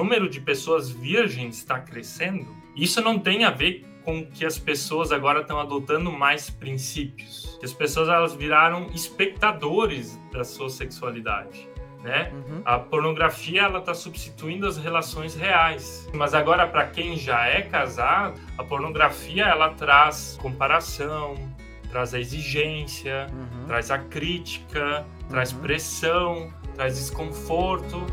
número de pessoas virgens está crescendo, isso não tem a ver com que as pessoas agora estão adotando mais princípios. Que as pessoas elas viraram espectadores da sua sexualidade. Né? Uhum. A pornografia ela está substituindo as relações reais. Mas agora para quem já é casado, a pornografia ela traz comparação, traz a exigência, uhum. traz a crítica, uhum. traz pressão, traz desconforto.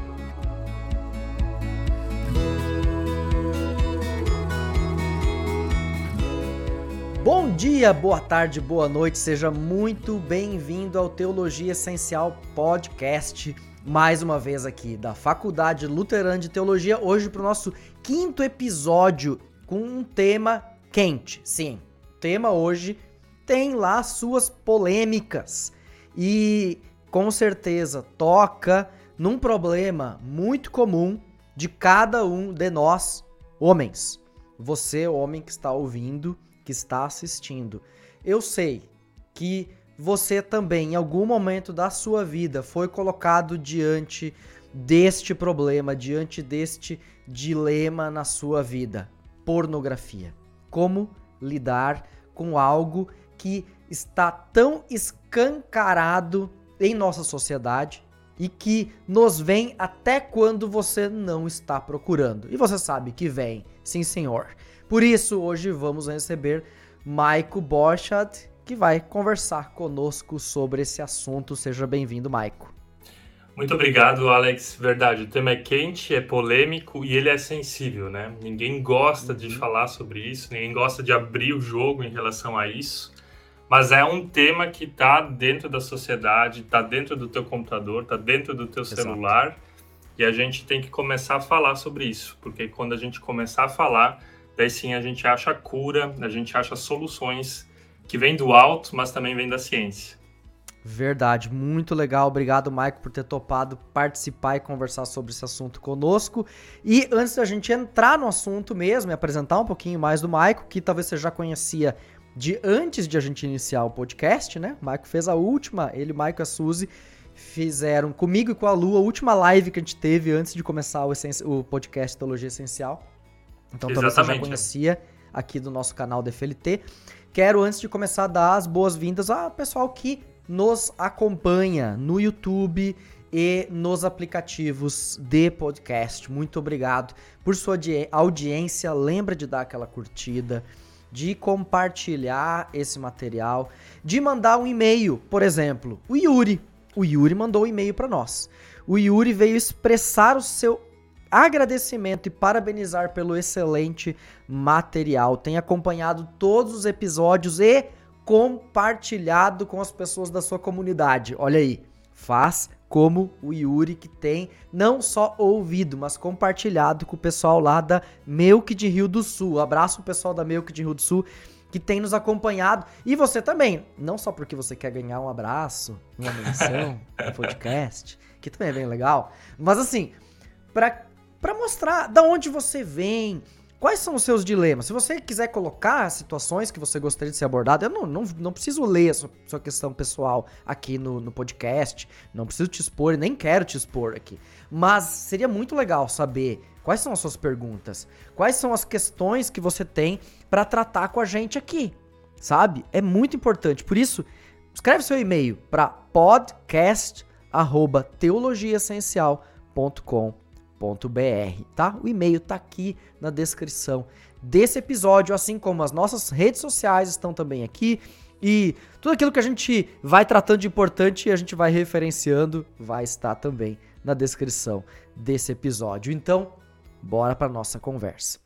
Bom dia, boa tarde, boa noite, seja muito bem-vindo ao Teologia Essencial Podcast. Mais uma vez aqui da Faculdade Luterana de Teologia, hoje para o nosso quinto episódio com um tema quente. Sim, o tema hoje tem lá suas polêmicas e com certeza toca num problema muito comum de cada um de nós, homens. Você, homem que está ouvindo, que está assistindo. Eu sei que você também, em algum momento da sua vida, foi colocado diante deste problema, diante deste dilema na sua vida: pornografia. Como lidar com algo que está tão escancarado em nossa sociedade e que nos vem até quando você não está procurando. E você sabe que vem, sim senhor. Por isso, hoje vamos receber Maico Borchardt, que vai conversar conosco sobre esse assunto. Seja bem-vindo, Maico. Muito obrigado, Alex. Verdade, o tema é quente, é polêmico e ele é sensível, né? Ninguém gosta uhum. de falar sobre isso, ninguém gosta de abrir o jogo em relação a isso. Mas é um tema que está dentro da sociedade, está dentro do teu computador, está dentro do teu Exato. celular. E a gente tem que começar a falar sobre isso, porque quando a gente começar a falar, daí sim a gente acha cura, a gente acha soluções que vêm do alto, mas também vêm da ciência. Verdade, muito legal. Obrigado, Maico, por ter topado participar e conversar sobre esse assunto conosco. E antes da gente entrar no assunto mesmo e apresentar um pouquinho mais do Maico, que talvez você já conhecia de antes de a gente iniciar o podcast, né? O Maico fez a última, ele, Maico e a Suzy fizeram comigo e com a Lu a última live que a gente teve antes de começar o, o podcast Teologia Essencial. Então talvez você já conhecia aqui do nosso canal da FLT. Quero, antes de começar, dar as boas-vindas ao pessoal que nos acompanha no YouTube e nos aplicativos de podcast. Muito obrigado por sua audiência. Lembra de dar aquela curtida, de compartilhar esse material, de mandar um e-mail, por exemplo. O Yuri, o Yuri mandou um e-mail para nós. O Yuri veio expressar o seu agradecimento e parabenizar pelo excelente material. Tem acompanhado todos os episódios e compartilhado com as pessoas da sua comunidade. Olha aí, faz como o Yuri que tem não só ouvido, mas compartilhado com o pessoal lá da Melk de Rio do Sul. Abraço o pessoal da Melk de Rio do Sul que tem nos acompanhado. E você também, não só porque você quer ganhar um abraço, uma menção, um podcast, que também é bem legal, mas assim, para para mostrar da onde você vem, quais são os seus dilemas. Se você quiser colocar situações que você gostaria de ser abordado, eu não, não, não preciso ler a sua, sua questão pessoal aqui no, no podcast, não preciso te expor nem quero te expor aqui. Mas seria muito legal saber quais são as suas perguntas, quais são as questões que você tem para tratar com a gente aqui, sabe? É muito importante. Por isso, escreve seu e-mail para podcast@teologiaessencial.com tá? O e-mail tá aqui na descrição desse episódio, assim como as nossas redes sociais estão também aqui. E tudo aquilo que a gente vai tratando de importante e a gente vai referenciando vai estar também na descrição desse episódio. Então, bora para nossa conversa.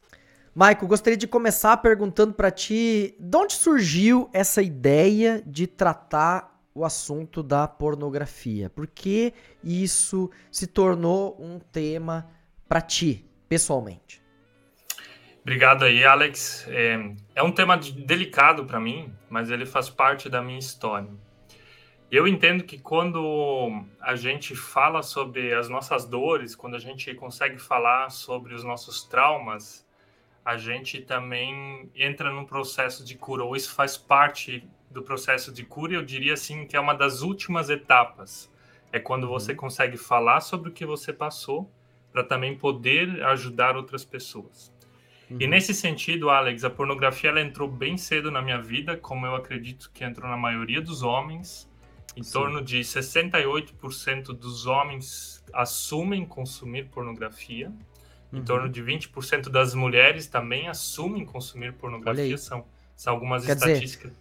Maico, gostaria de começar perguntando para ti, de onde surgiu essa ideia de tratar o assunto da pornografia? Por que isso se tornou um tema para ti, pessoalmente? Obrigado aí, Alex. É, é um tema delicado para mim, mas ele faz parte da minha história. Eu entendo que quando a gente fala sobre as nossas dores, quando a gente consegue falar sobre os nossos traumas, a gente também entra num processo de cura, ou isso faz parte do processo de cura, eu diria assim que é uma das últimas etapas. É quando uhum. você consegue falar sobre o que você passou para também poder ajudar outras pessoas. Uhum. E nesse sentido, Alex, a pornografia ela entrou bem cedo na minha vida, como eu acredito que entrou na maioria dos homens. Em Sim. torno de 68% dos homens assumem consumir pornografia. Em uhum. torno de 20% das mulheres também assumem consumir pornografia. São, são algumas Quer estatísticas. Dizer,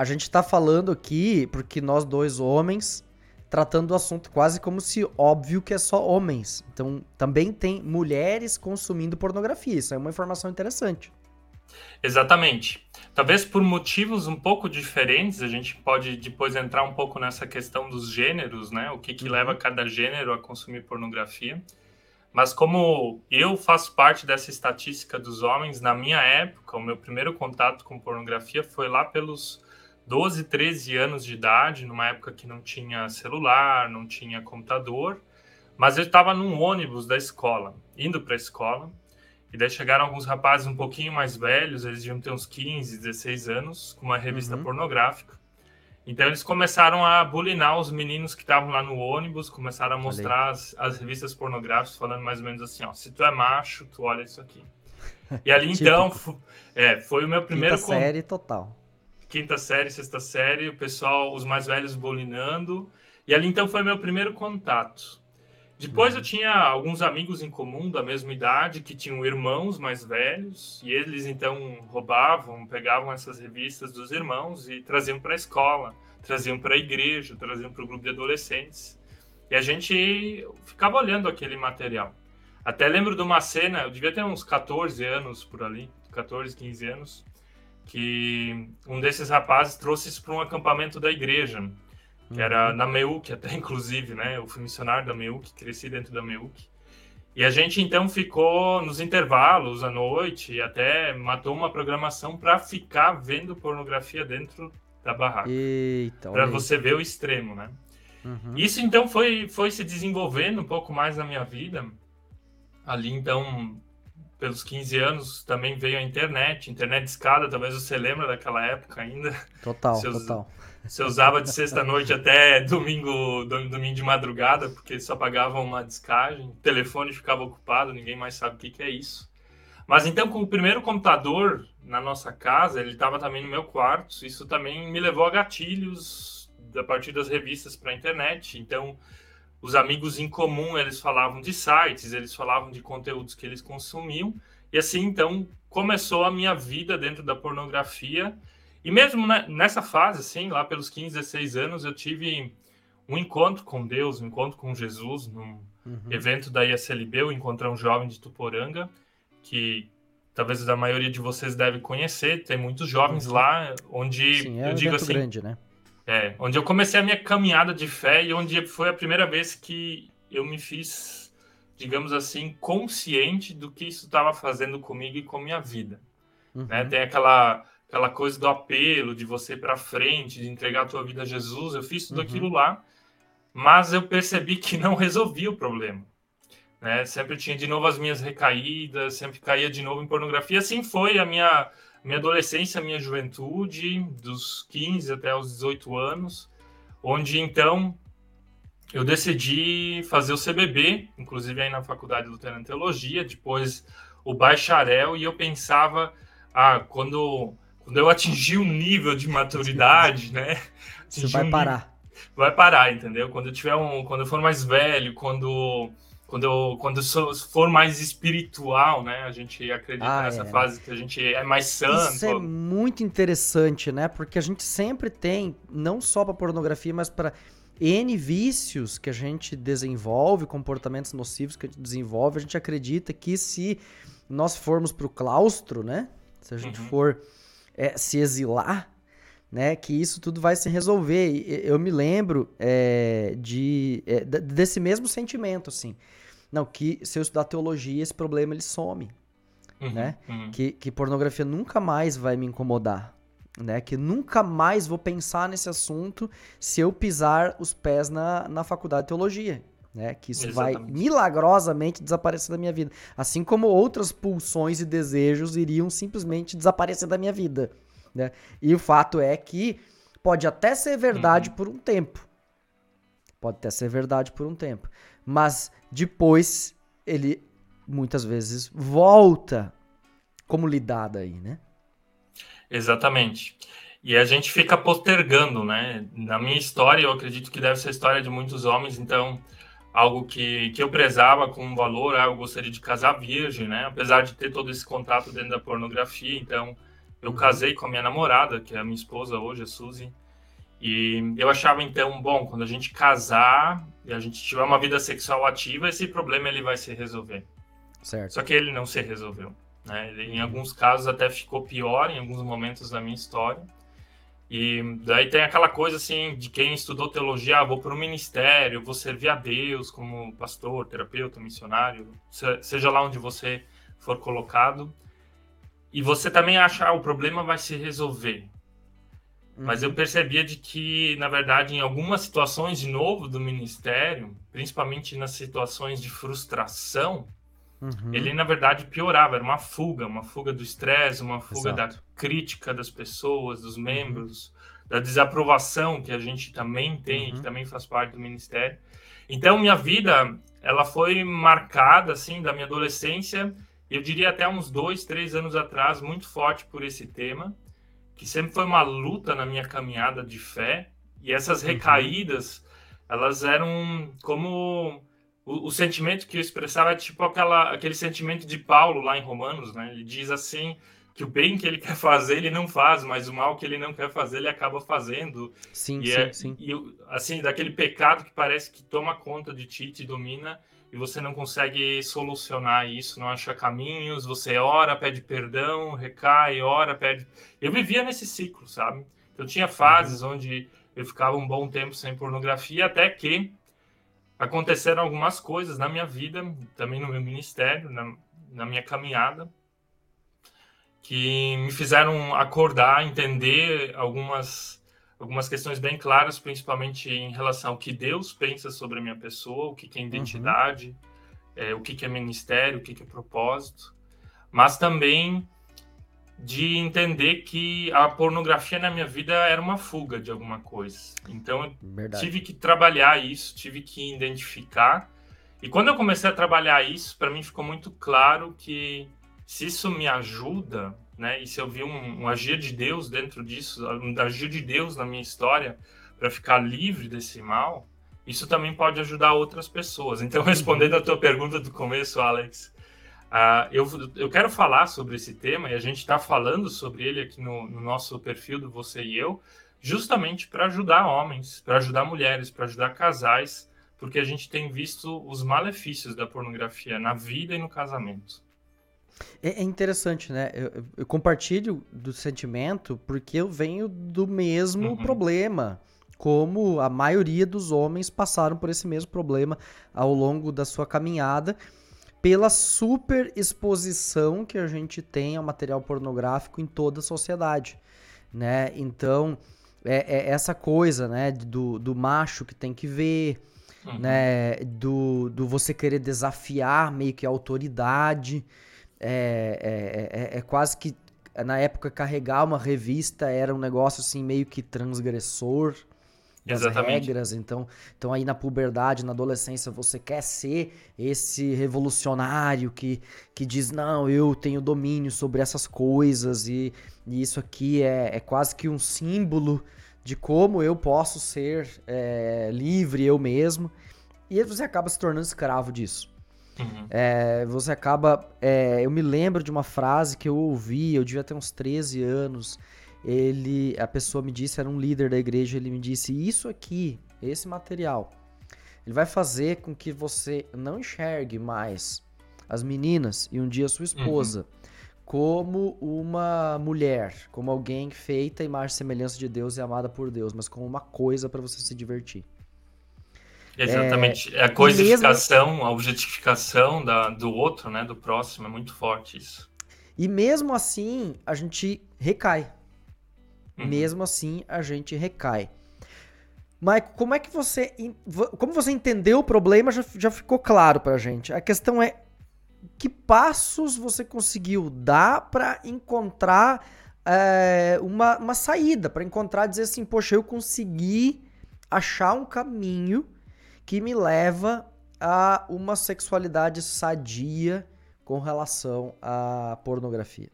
a gente está falando aqui porque nós dois homens tratando o assunto quase como se óbvio que é só homens. Então, também tem mulheres consumindo pornografia. Isso é uma informação interessante. Exatamente. Talvez por motivos um pouco diferentes, a gente pode depois entrar um pouco nessa questão dos gêneros, né? O que, que uhum. leva cada gênero a consumir pornografia. Mas como eu faço parte dessa estatística dos homens, na minha época, o meu primeiro contato com pornografia foi lá pelos 12, 13 anos de idade, numa época que não tinha celular, não tinha computador, mas eu estava num ônibus da escola, indo para a escola, e daí chegaram alguns rapazes um pouquinho mais velhos, eles deviam ter uns 15, 16 anos, com uma revista uhum. pornográfica. Então eles começaram a bulinar os meninos que estavam lá no ônibus, começaram a mostrar as, as, revistas pornográficas, falando mais ou menos assim, ó, se tu é macho, tu olha isso aqui. E ali então, é, foi o meu primeiro... Quinta série total quinta série, sexta série, o pessoal, os mais velhos bolinando. E ali então foi meu primeiro contato. Depois eu uhum. tinha alguns amigos em comum da mesma idade que tinham irmãos mais velhos e eles então roubavam, pegavam essas revistas dos irmãos e traziam para a escola, traziam para a igreja, traziam para o grupo de adolescentes. E a gente ficava olhando aquele material. Até lembro de uma cena, eu devia ter uns 14 anos por ali, 14, 15 anos que um desses rapazes trouxe isso para um acampamento da igreja, que uhum. era na Meuc, até inclusive, né? Eu fui missionário da Meuc, cresci dentro da Meuc. E a gente então ficou nos intervalos à noite e até matou uma programação para ficar vendo pornografia dentro da barraca. Para você ver o extremo, né? Uhum. Isso então foi, foi se desenvolvendo um pouco mais na minha vida. Ali então pelos 15 anos também veio a internet, internet de escada, talvez você lembra daquela época ainda. Total, você total. Você usava de sexta-noite até domingo, domingo de madrugada, porque só pagava uma descagem, o telefone ficava ocupado, ninguém mais sabe o que, que é isso. Mas então, com o primeiro computador na nossa casa, ele estava também no meu quarto, isso também me levou a gatilhos a partir das revistas para a internet. Então, os amigos em comum eles falavam de sites, eles falavam de conteúdos que eles consumiam, e assim então começou a minha vida dentro da pornografia. E mesmo nessa fase, assim, lá pelos 15, 16 anos, eu tive um encontro com Deus, um encontro com Jesus, num uhum. evento da ISLB, eu encontrei um jovem de Tuporanga, que talvez a maioria de vocês deve conhecer, tem muitos jovens uhum. lá, onde Sim, é eu um digo assim, grande, né? É, onde eu comecei a minha caminhada de fé e onde foi a primeira vez que eu me fiz, digamos assim, consciente do que isso estava fazendo comigo e com a minha vida. Uhum. Né? Tem aquela, aquela coisa do apelo, de você para frente, de entregar a tua vida a Jesus. Eu fiz tudo uhum. aquilo lá, mas eu percebi que não resolvia o problema. Né? Sempre tinha de novo as minhas recaídas, sempre caía de novo em pornografia. Assim foi a minha minha adolescência, minha juventude, dos 15 até os 18 anos, onde então eu decidi fazer o CBB, inclusive aí na Faculdade Luterana de Teologia, depois o bacharel, e eu pensava, ah, quando, quando eu atingir um nível de maturidade, né? Você vai um parar. Nível, vai parar, entendeu? Quando eu tiver um, quando eu for mais velho, quando quando eu, quando eu for mais espiritual, né? A gente acredita ah, nessa é. fase que a gente é mais santo. Isso é muito interessante, né? Porque a gente sempre tem, não só para pornografia, mas para N vícios que a gente desenvolve, comportamentos nocivos que a gente desenvolve, a gente acredita que se nós formos para o claustro, né? Se a gente uhum. for é, se exilar, né? Que isso tudo vai se resolver. Eu me lembro é, de, é, desse mesmo sentimento, assim. Não, que se eu estudar teologia, esse problema ele some. Uhum, né? Uhum. Que, que pornografia nunca mais vai me incomodar. Né? Que nunca mais vou pensar nesse assunto se eu pisar os pés na, na faculdade de teologia. Né? Que isso Exatamente. vai milagrosamente desaparecer da minha vida. Assim como outras pulsões e desejos iriam simplesmente desaparecer da minha vida. Né? E o fato é que pode até ser verdade uhum. por um tempo. Pode até ser verdade por um tempo. Mas depois ele muitas vezes volta. Como lidar daí, né? Exatamente. E a gente fica postergando, né? Na minha história, eu acredito que deve ser a história de muitos homens, então algo que, que eu prezava com valor, ah, eu gostaria de casar virgem, né? Apesar de ter todo esse contato dentro da pornografia, então eu uhum. casei com a minha namorada, que é a minha esposa hoje, a Suzy, e eu achava então, bom, quando a gente casar e a gente tiver uma vida sexual ativa, esse problema ele vai se resolver. Certo. Só que ele não se resolveu. Né? Ele, em alguns casos até ficou pior em alguns momentos da minha história. E daí tem aquela coisa assim de quem estudou teologia, ah, vou para o ministério, vou servir a Deus como pastor, terapeuta, missionário, seja lá onde você for colocado. E você também acha, ah, o problema vai se resolver. Uhum. Mas eu percebia de que, na verdade, em algumas situações de novo do ministério, principalmente nas situações de frustração, Uhum. Ele, na verdade, piorava, era uma fuga, uma fuga do estresse, uma fuga Exato. da crítica das pessoas, dos uhum. membros, uhum. da desaprovação que a gente também tem, uhum. que também faz parte do ministério. Então, minha vida, ela foi marcada, assim, da minha adolescência, eu diria até uns dois, três anos atrás, muito forte por esse tema, que sempre foi uma luta na minha caminhada de fé, e essas uhum. recaídas, elas eram como o, o, sentimento que eu expressava é tipo aquela, aquele sentimento de Paulo lá em Romanos, né? Ele diz assim que o bem que ele quer fazer ele não faz, mas o mal que ele não quer fazer ele acaba fazendo. Sim, e sim, é, sim. E assim, daquele pecado que parece que toma conta de ti, te domina e você não consegue solucionar isso, não acha caminhos, você ora, pede perdão, recai, ora, pede. Eu vivia nesse ciclo, sabe? Eu tinha fases uhum. onde eu ficava um bom tempo sem pornografia, até que aconteceram algumas coisas na minha vida, também no meu ministério, na, na minha caminhada, que me fizeram acordar, entender algumas algumas questões bem claras, principalmente em relação ao que Deus pensa sobre a minha pessoa, o que, que é identidade, uhum. é, o que, que é ministério, o que, que é propósito, mas também de entender que a pornografia na minha vida era uma fuga de alguma coisa. Então, eu tive que trabalhar isso, tive que identificar. E quando eu comecei a trabalhar isso, para mim ficou muito claro que se isso me ajuda, né, e se eu vi um, um agir de Deus dentro disso, um agir de Deus na minha história para ficar livre desse mal, isso também pode ajudar outras pessoas. Então, respondendo a tua pergunta do começo, Alex, Uh, eu, eu quero falar sobre esse tema e a gente está falando sobre ele aqui no, no, nosso perfil do Você e Eu, justamente para ajudar homens, para ajudar mulheres, para ajudar casais, porque a gente tem visto os malefícios da pornografia na vida e no casamento. É, é interessante, né? Eu, eu, compartilho do sentimento porque eu venho do mesmo uhum. problema como a maioria dos homens passaram por esse mesmo problema ao longo da sua caminhada pela super exposição que a gente tem ao material pornográfico em toda a sociedade, né? Então, é, é essa coisa, né, do, do macho que tem que ver, uhum. né, do, do você querer desafiar meio que a autoridade, é, é, é, é quase que na época carregar uma revista era um negócio assim meio que transgressor, das Exatamente. regras. Então, então aí na puberdade, na adolescência, você quer ser esse revolucionário que, que diz, não, eu tenho domínio sobre essas coisas e, e isso aqui é, é quase que um símbolo de como eu posso ser é, livre eu mesmo. E você acaba se tornando escravo disso. Uhum. É, você acaba. É, eu me lembro de uma frase que eu ouvi, eu devia ter uns 13 anos ele, a pessoa me disse, era um líder da igreja, ele me disse: Isso aqui, esse material, ele vai fazer com que você não enxergue mais as meninas e um dia sua esposa uhum. como uma mulher, como alguém feita imagem e semelhança de Deus e amada por Deus, mas como uma coisa para você se divertir. Exatamente. É, a coisificação, mesmo... a objetificação da, do outro, né, do próximo, é muito forte isso. E mesmo assim, a gente recai. Uhum. Mesmo assim, a gente recai. Maico, como é que você. Como você entendeu o problema já, já ficou claro pra gente. A questão é que passos você conseguiu dar para encontrar é, uma, uma saída, para encontrar, dizer assim, poxa, eu consegui achar um caminho que me leva a uma sexualidade sadia com relação à pornografia?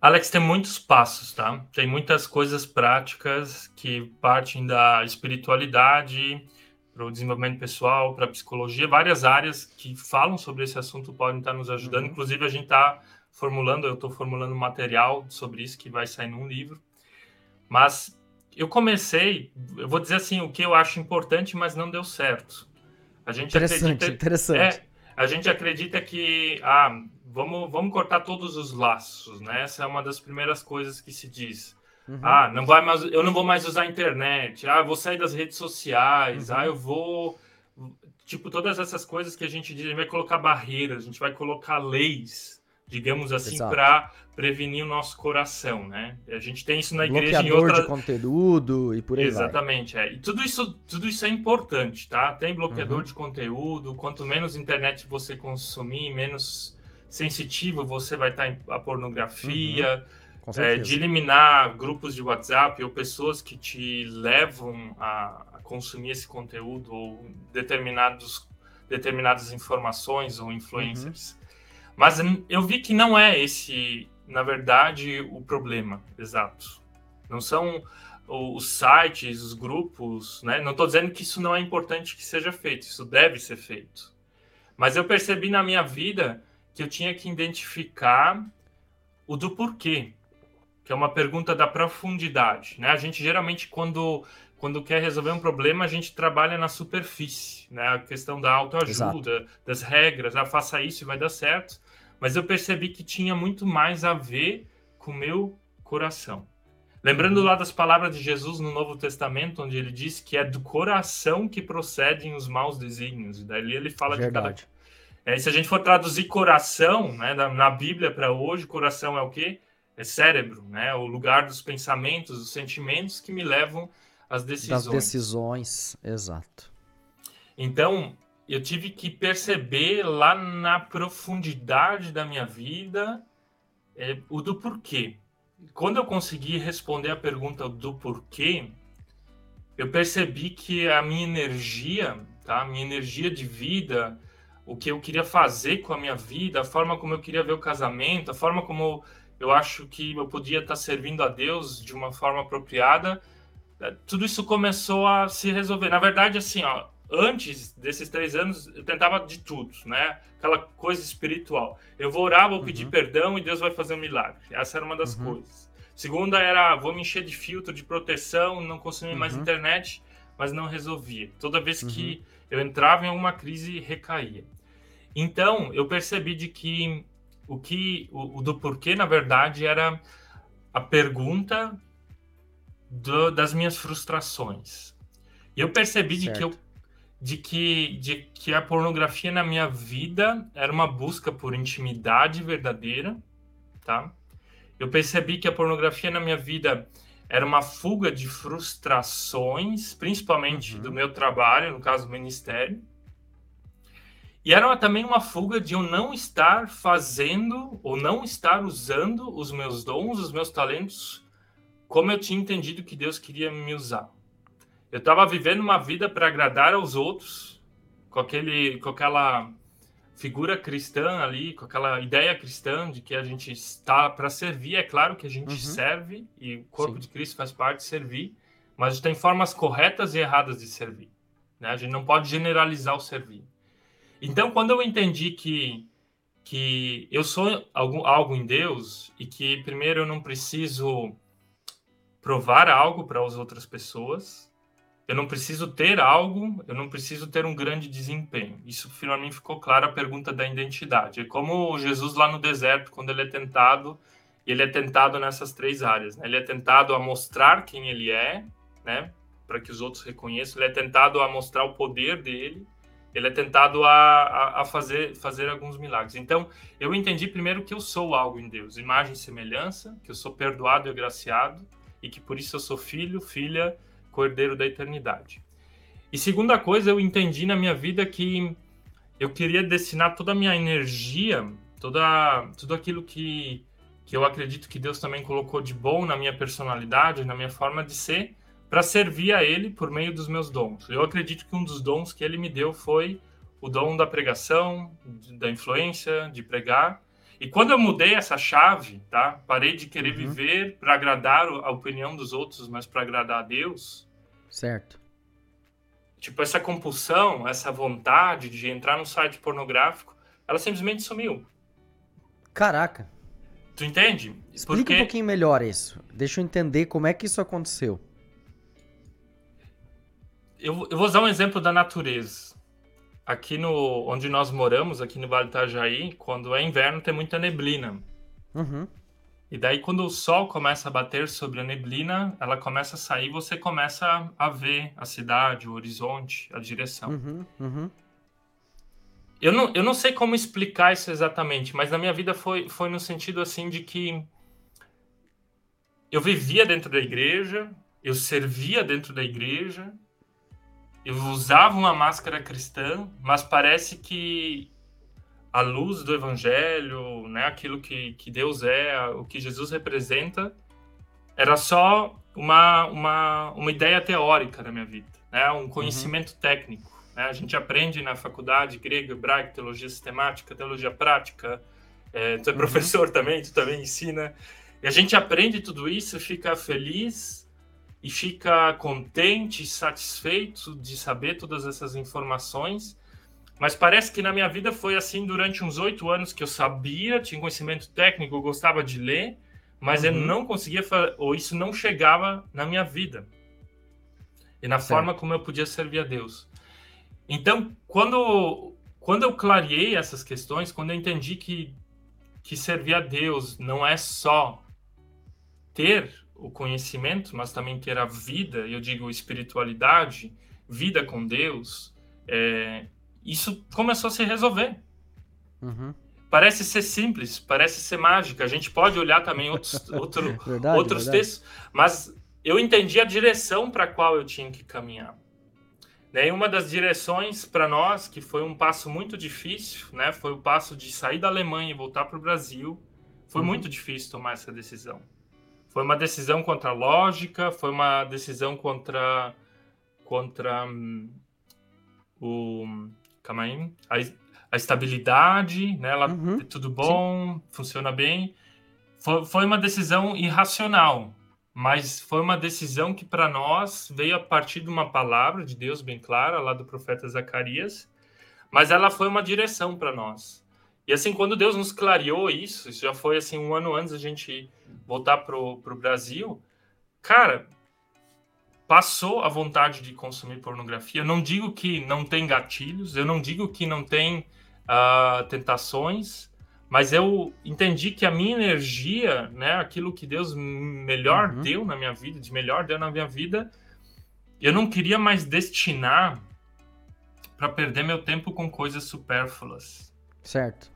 Alex, tem muitos passos, tá? Tem muitas coisas práticas que partem da espiritualidade para o desenvolvimento pessoal, para a psicologia, várias áreas que falam sobre esse assunto podem estar nos ajudando. Uhum. Inclusive, a gente está formulando, eu estou formulando material sobre isso que vai sair num livro. Mas eu comecei, eu vou dizer assim, o que eu acho importante, mas não deu certo. A gente interessante, acredita, interessante. É, a gente acredita que ah, vamos, vamos cortar todos os laços, né? Essa é uma das primeiras coisas que se diz. Uhum. Ah, não vai mais, eu não vou mais usar a internet. Ah, vou sair das redes sociais. Uhum. Ah, eu vou tipo todas essas coisas que a gente diz, a gente vai colocar barreiras, a gente vai colocar leis, digamos assim, para prevenir o nosso coração, né? A gente tem isso na igreja em outra de conteúdo e por aí Exatamente, vai. é. E tudo isso, tudo isso é importante, tá? Tem bloqueador uhum. de conteúdo, quanto menos internet você consumir, menos sensitivo você vai estar em a pornografia, uhum. é, de eliminar grupos de WhatsApp ou pessoas que te levam a, a consumir esse conteúdo ou determinados, determinadas informações ou influencers. Uhum. Mas eu vi que não é esse, na verdade, o problema exato. Não são os sites, os grupos, né? Não estou dizendo que isso não é importante que seja feito, isso deve ser feito. Mas eu percebi na minha vida que eu tinha que identificar o do porquê, que é uma pergunta da profundidade. Né? A gente geralmente, quando, quando quer resolver um problema, a gente trabalha na superfície, né? a questão da autoajuda, Exato. das regras, ah, faça isso e vai dar certo. Mas eu percebi que tinha muito mais a ver com o meu coração. Lembrando uhum. lá das palavras de Jesus no Novo Testamento, onde ele diz que é do coração que procedem os maus desígnios. E daí ele fala Verdade. de cada é, se a gente for traduzir coração, né, na, na Bíblia para hoje, coração é o quê? É cérebro, né? O lugar dos pensamentos, dos sentimentos que me levam às decisões. Das decisões, exato. Então, eu tive que perceber lá na profundidade da minha vida é, o do porquê. Quando eu consegui responder a pergunta do porquê, eu percebi que a minha energia, tá? A minha energia de vida, o que eu queria fazer com a minha vida, a forma como eu queria ver o casamento, a forma como eu acho que eu podia estar servindo a Deus de uma forma apropriada, é, tudo isso começou a se resolver. Na verdade, assim, ó, antes desses três anos, eu tentava de tudo, né? Aquela coisa espiritual. Eu vou orar, vou pedir uhum. perdão e Deus vai fazer um milagre. Essa era uma das uhum. coisas. Segunda era, vou me encher de filtro de proteção, não consumir uhum. mais internet, mas não resolvia. Toda vez que uhum. eu entrava em alguma crise, recaía. Então, eu percebi de que o que o, o do porquê, na verdade, era a pergunta do, das minhas frustrações. E eu percebi de que, eu, de, que, de que a pornografia na minha vida era uma busca por intimidade verdadeira, tá? Eu percebi que a pornografia na minha vida era uma fuga de frustrações, principalmente uhum. do meu trabalho, no caso, do ministério. E era também uma fuga de eu não estar fazendo ou não estar usando os meus dons, os meus talentos, como eu tinha entendido que Deus queria me usar. Eu estava vivendo uma vida para agradar aos outros, com, aquele, com aquela figura cristã ali, com aquela ideia cristã de que a gente está para servir. É claro que a gente uhum. serve e o corpo Sim. de Cristo faz parte de servir, mas tem formas corretas e erradas de servir. Né? A gente não pode generalizar o servir. Então, quando eu entendi que, que eu sou algo, algo em Deus e que, primeiro, eu não preciso provar algo para as outras pessoas, eu não preciso ter algo, eu não preciso ter um grande desempenho. Isso, finalmente, ficou claro a pergunta da identidade. É como Jesus lá no deserto, quando ele é tentado, ele é tentado nessas três áreas. Né? Ele é tentado a mostrar quem ele é, né? para que os outros reconheçam. Ele é tentado a mostrar o poder dele ele é tentado a, a, a, fazer, fazer alguns milagres. Então, eu entendi primeiro que eu sou algo em Deus, imagem e semelhança, que eu sou perdoado e agraciado, e que por isso eu sou filho, filha, cordeiro da eternidade. E segunda coisa, eu entendi na minha vida que eu queria destinar toda a minha energia, toda, tudo aquilo que, que eu acredito que Deus também colocou de bom na minha personalidade, na minha forma de ser, para servir a Ele por meio dos meus dons. Eu acredito que um dos dons que Ele me deu foi o dom da pregação, da influência, de pregar. E quando eu mudei essa chave, tá? Parei de querer uhum. viver para agradar a opinião dos outros, mas para agradar a Deus. Certo. Tipo, essa compulsão, essa vontade de entrar no site pornográfico, ela simplesmente sumiu. Caraca. Tu entende? Explica Porque... um pouquinho melhor isso. Deixa eu entender como é que isso aconteceu. Eu, eu vou usar um exemplo da natureza. Aqui no onde nós moramos, aqui no Vale do Itajaí, quando é inverno tem muita neblina. Uhum. E daí, quando o sol começa a bater sobre a neblina, ela começa a sair, você começa a ver a cidade, o horizonte, a direção. Uhum, uhum. Eu, não, eu não sei como explicar isso exatamente, mas na minha vida foi, foi no sentido assim de que eu vivia dentro da igreja, eu servia dentro da igreja, eu usava uma máscara cristã, mas parece que a luz do evangelho, né, aquilo que, que Deus é, o que Jesus representa, era só uma, uma, uma ideia teórica na minha vida, né, um conhecimento uhum. técnico. Né? A gente aprende na faculdade grego, hebraico, teologia sistemática, teologia prática. É, tu é uhum. professor também, tu também ensina. E a gente aprende tudo isso, fica feliz e fica contente, satisfeito de saber todas essas informações mas parece que na minha vida foi assim durante uns oito anos que eu sabia, tinha conhecimento técnico, gostava de ler, mas uhum. eu não conseguia, ou isso não chegava na minha vida. E na certo. forma como eu podia servir a Deus. Então, quando, quando eu clareei essas questões, quando eu entendi que, que servir a Deus não é só ter o conhecimento, mas também ter a vida, eu digo espiritualidade, vida com Deus, é, isso começou a se resolver. Uhum. Parece ser simples, parece ser mágica. A gente pode olhar também outros, outro, verdade, outros verdade. textos, mas eu entendi a direção para a qual eu tinha que caminhar. Né? E uma das direções para nós, que foi um passo muito difícil, né? foi o passo de sair da Alemanha e voltar para o Brasil. Foi uhum. muito difícil tomar essa decisão. Foi uma decisão contra a lógica, foi uma decisão contra, contra hum, o aí, a, a estabilidade, né? Ela, uhum, tudo bom, sim. funciona bem. Foi, foi uma decisão irracional, mas foi uma decisão que para nós veio a partir de uma palavra de Deus bem clara, lá do profeta Zacarias, mas ela foi uma direção para nós. E assim, quando Deus nos clareou isso, isso já foi assim um ano antes da gente voltar pro, pro Brasil, cara, passou a vontade de consumir pornografia. Eu não digo que não tem gatilhos, eu não digo que não tem uh, tentações, mas eu entendi que a minha energia, né, aquilo que Deus melhor uhum. deu na minha vida, de melhor deu na minha vida, eu não queria mais destinar para perder meu tempo com coisas supérfluas. Certo.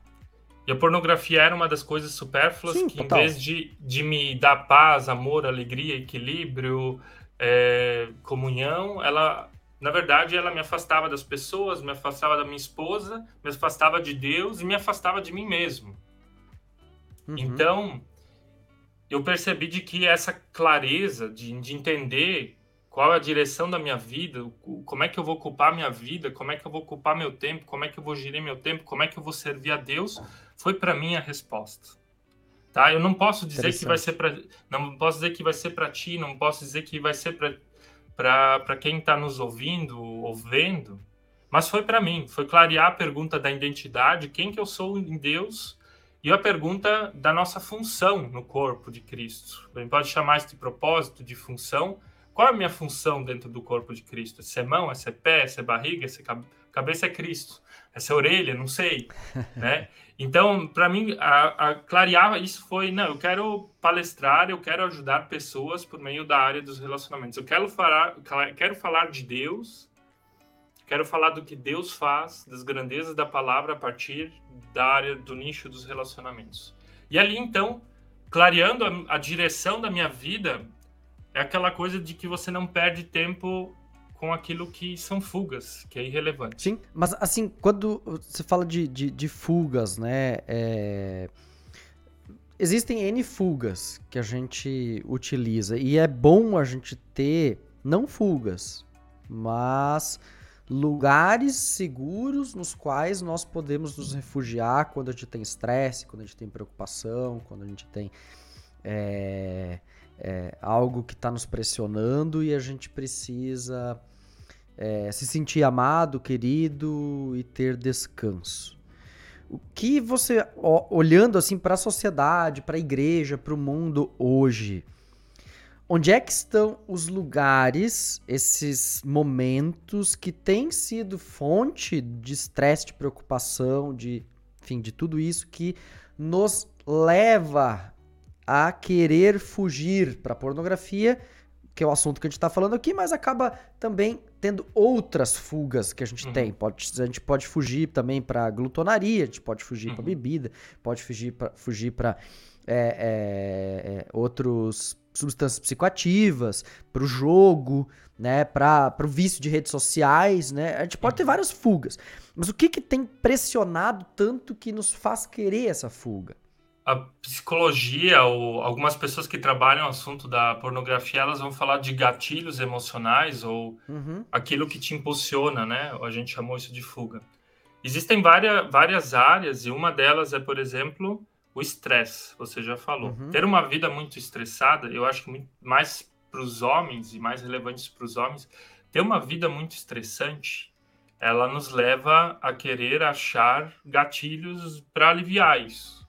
E a pornografia era uma das coisas supérfluas Sim, que, total. em vez de, de me dar paz, amor, alegria, equilíbrio, é, comunhão, ela, na verdade, ela me afastava das pessoas, me afastava da minha esposa, me afastava de Deus e me afastava de mim mesmo. Uhum. Então, eu percebi de que essa clareza de, de entender qual é a direção da minha vida, como é que eu vou ocupar minha vida, como é que eu vou ocupar meu tempo, como é que eu vou gerir meu tempo, como é que eu vou servir a Deus, foi para mim a resposta. Tá? Eu não posso dizer que vai ser para não posso dizer que vai ser para ti, não posso dizer que vai ser para para quem está nos ouvindo ou vendo, mas foi para mim, foi clarear a pergunta da identidade, quem que eu sou em Deus, e a pergunta da nossa função no corpo de Cristo. A gente pode chamar isso de propósito, de função. Qual é a minha função dentro do corpo de Cristo? É ser mão, é ser pé, é ser barriga, é ser cabeça é Cristo, é ser orelha, não sei, né? Então, para mim, a, a clarear isso foi, não, eu quero palestrar, eu quero ajudar pessoas por meio da área dos relacionamentos. Eu quero falar, quero falar de Deus, quero falar do que Deus faz, das grandezas da palavra a partir da área do nicho dos relacionamentos. E ali, então, clareando a, a direção da minha vida, é aquela coisa de que você não perde tempo com aquilo que são fugas, que é irrelevante. Sim, mas assim, quando você fala de, de, de fugas, né? É... Existem N fugas que a gente utiliza e é bom a gente ter não fugas, mas lugares seguros nos quais nós podemos nos refugiar quando a gente tem estresse, quando a gente tem preocupação, quando a gente tem é, é, algo que está nos pressionando e a gente precisa é, se sentir amado, querido e ter descanso. O que você, olhando assim para a sociedade, para a igreja, para o mundo hoje, onde é que estão os lugares, esses momentos que têm sido fonte de estresse, de preocupação, de, enfim, de tudo isso que nos leva a querer fugir para a pornografia, que é o assunto que a gente está falando aqui, mas acaba também tendo outras fugas que a gente uhum. tem. Pode, a gente pode fugir também para glutonaria, a gente pode fugir uhum. para bebida, pode fugir para fugir para é, é, é, outros substâncias psicoativas, para o jogo, né, para o vício de redes sociais, né? A gente pode ter uhum. várias fugas. Mas o que, que tem pressionado tanto que nos faz querer essa fuga? A psicologia ou algumas pessoas que trabalham o assunto da pornografia, elas vão falar de gatilhos emocionais ou uhum. aquilo que te impulsiona, né? A gente chamou isso de fuga. Existem várias, várias áreas e uma delas é, por exemplo, o estresse. Você já falou. Uhum. Ter uma vida muito estressada, eu acho que mais para os homens e mais relevante para os homens, ter uma vida muito estressante, ela nos leva a querer achar gatilhos para aliviar isso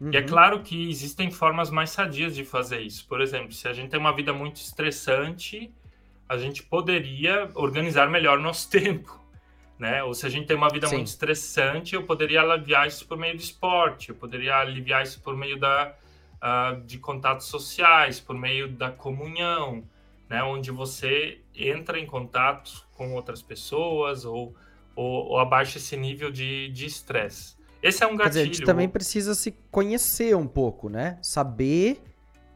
Uhum. E é claro que existem formas mais sadias de fazer isso. Por exemplo, se a gente tem uma vida muito estressante, a gente poderia organizar melhor nosso tempo. Né? Ou se a gente tem uma vida Sim. muito estressante, eu poderia aliviar isso por meio do esporte, eu poderia aliviar isso por meio da, uh, de contatos sociais, por meio da comunhão, né? onde você entra em contato com outras pessoas ou, ou, ou abaixa esse nível de estresse. Esse é um gatilho. Quer dizer, a gente também precisa se conhecer um pouco, né? Saber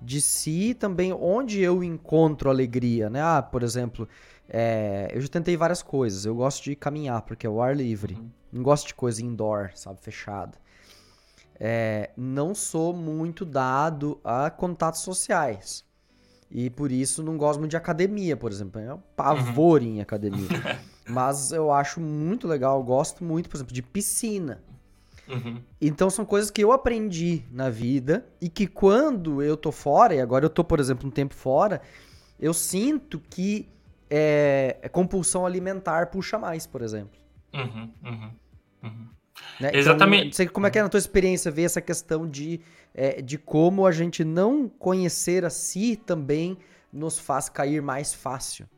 de si também onde eu encontro alegria, né? Ah, por exemplo, é, eu já tentei várias coisas. Eu gosto de caminhar, porque é o ar livre. Uhum. Não gosto de coisa indoor, sabe? Fechada. É, não sou muito dado a contatos sociais. E por isso não gosto muito de academia, por exemplo. É um pavor uhum. em academia. Mas eu acho muito legal, gosto muito, por exemplo, de piscina. Uhum. Então são coisas que eu aprendi na vida e que quando eu tô fora, e agora eu tô, por exemplo, um tempo fora, eu sinto que é, compulsão alimentar puxa mais, por exemplo. Uhum, uhum, uhum. Né? Então, Exatamente. Então, sei como é que é na tua experiência ver essa questão de, é, de como a gente não conhecer a si também nos faz cair mais fácil.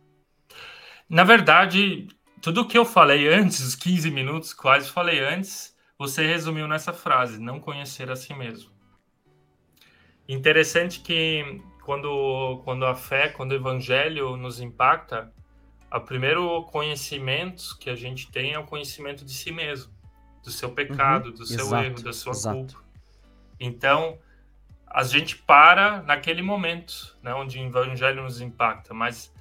Na verdade, tudo que eu falei antes, os 15 minutos, quase falei antes, você resumiu nessa frase, não conhecer a si mesmo. Interessante que quando, quando a fé, quando o evangelho nos impacta, o primeiro conhecimento que a gente tem é o conhecimento de si mesmo, do seu pecado, uhum, do seu exato, erro, da sua exato. culpa. Então, a gente para naquele momento, né, onde o evangelho nos impacta, mas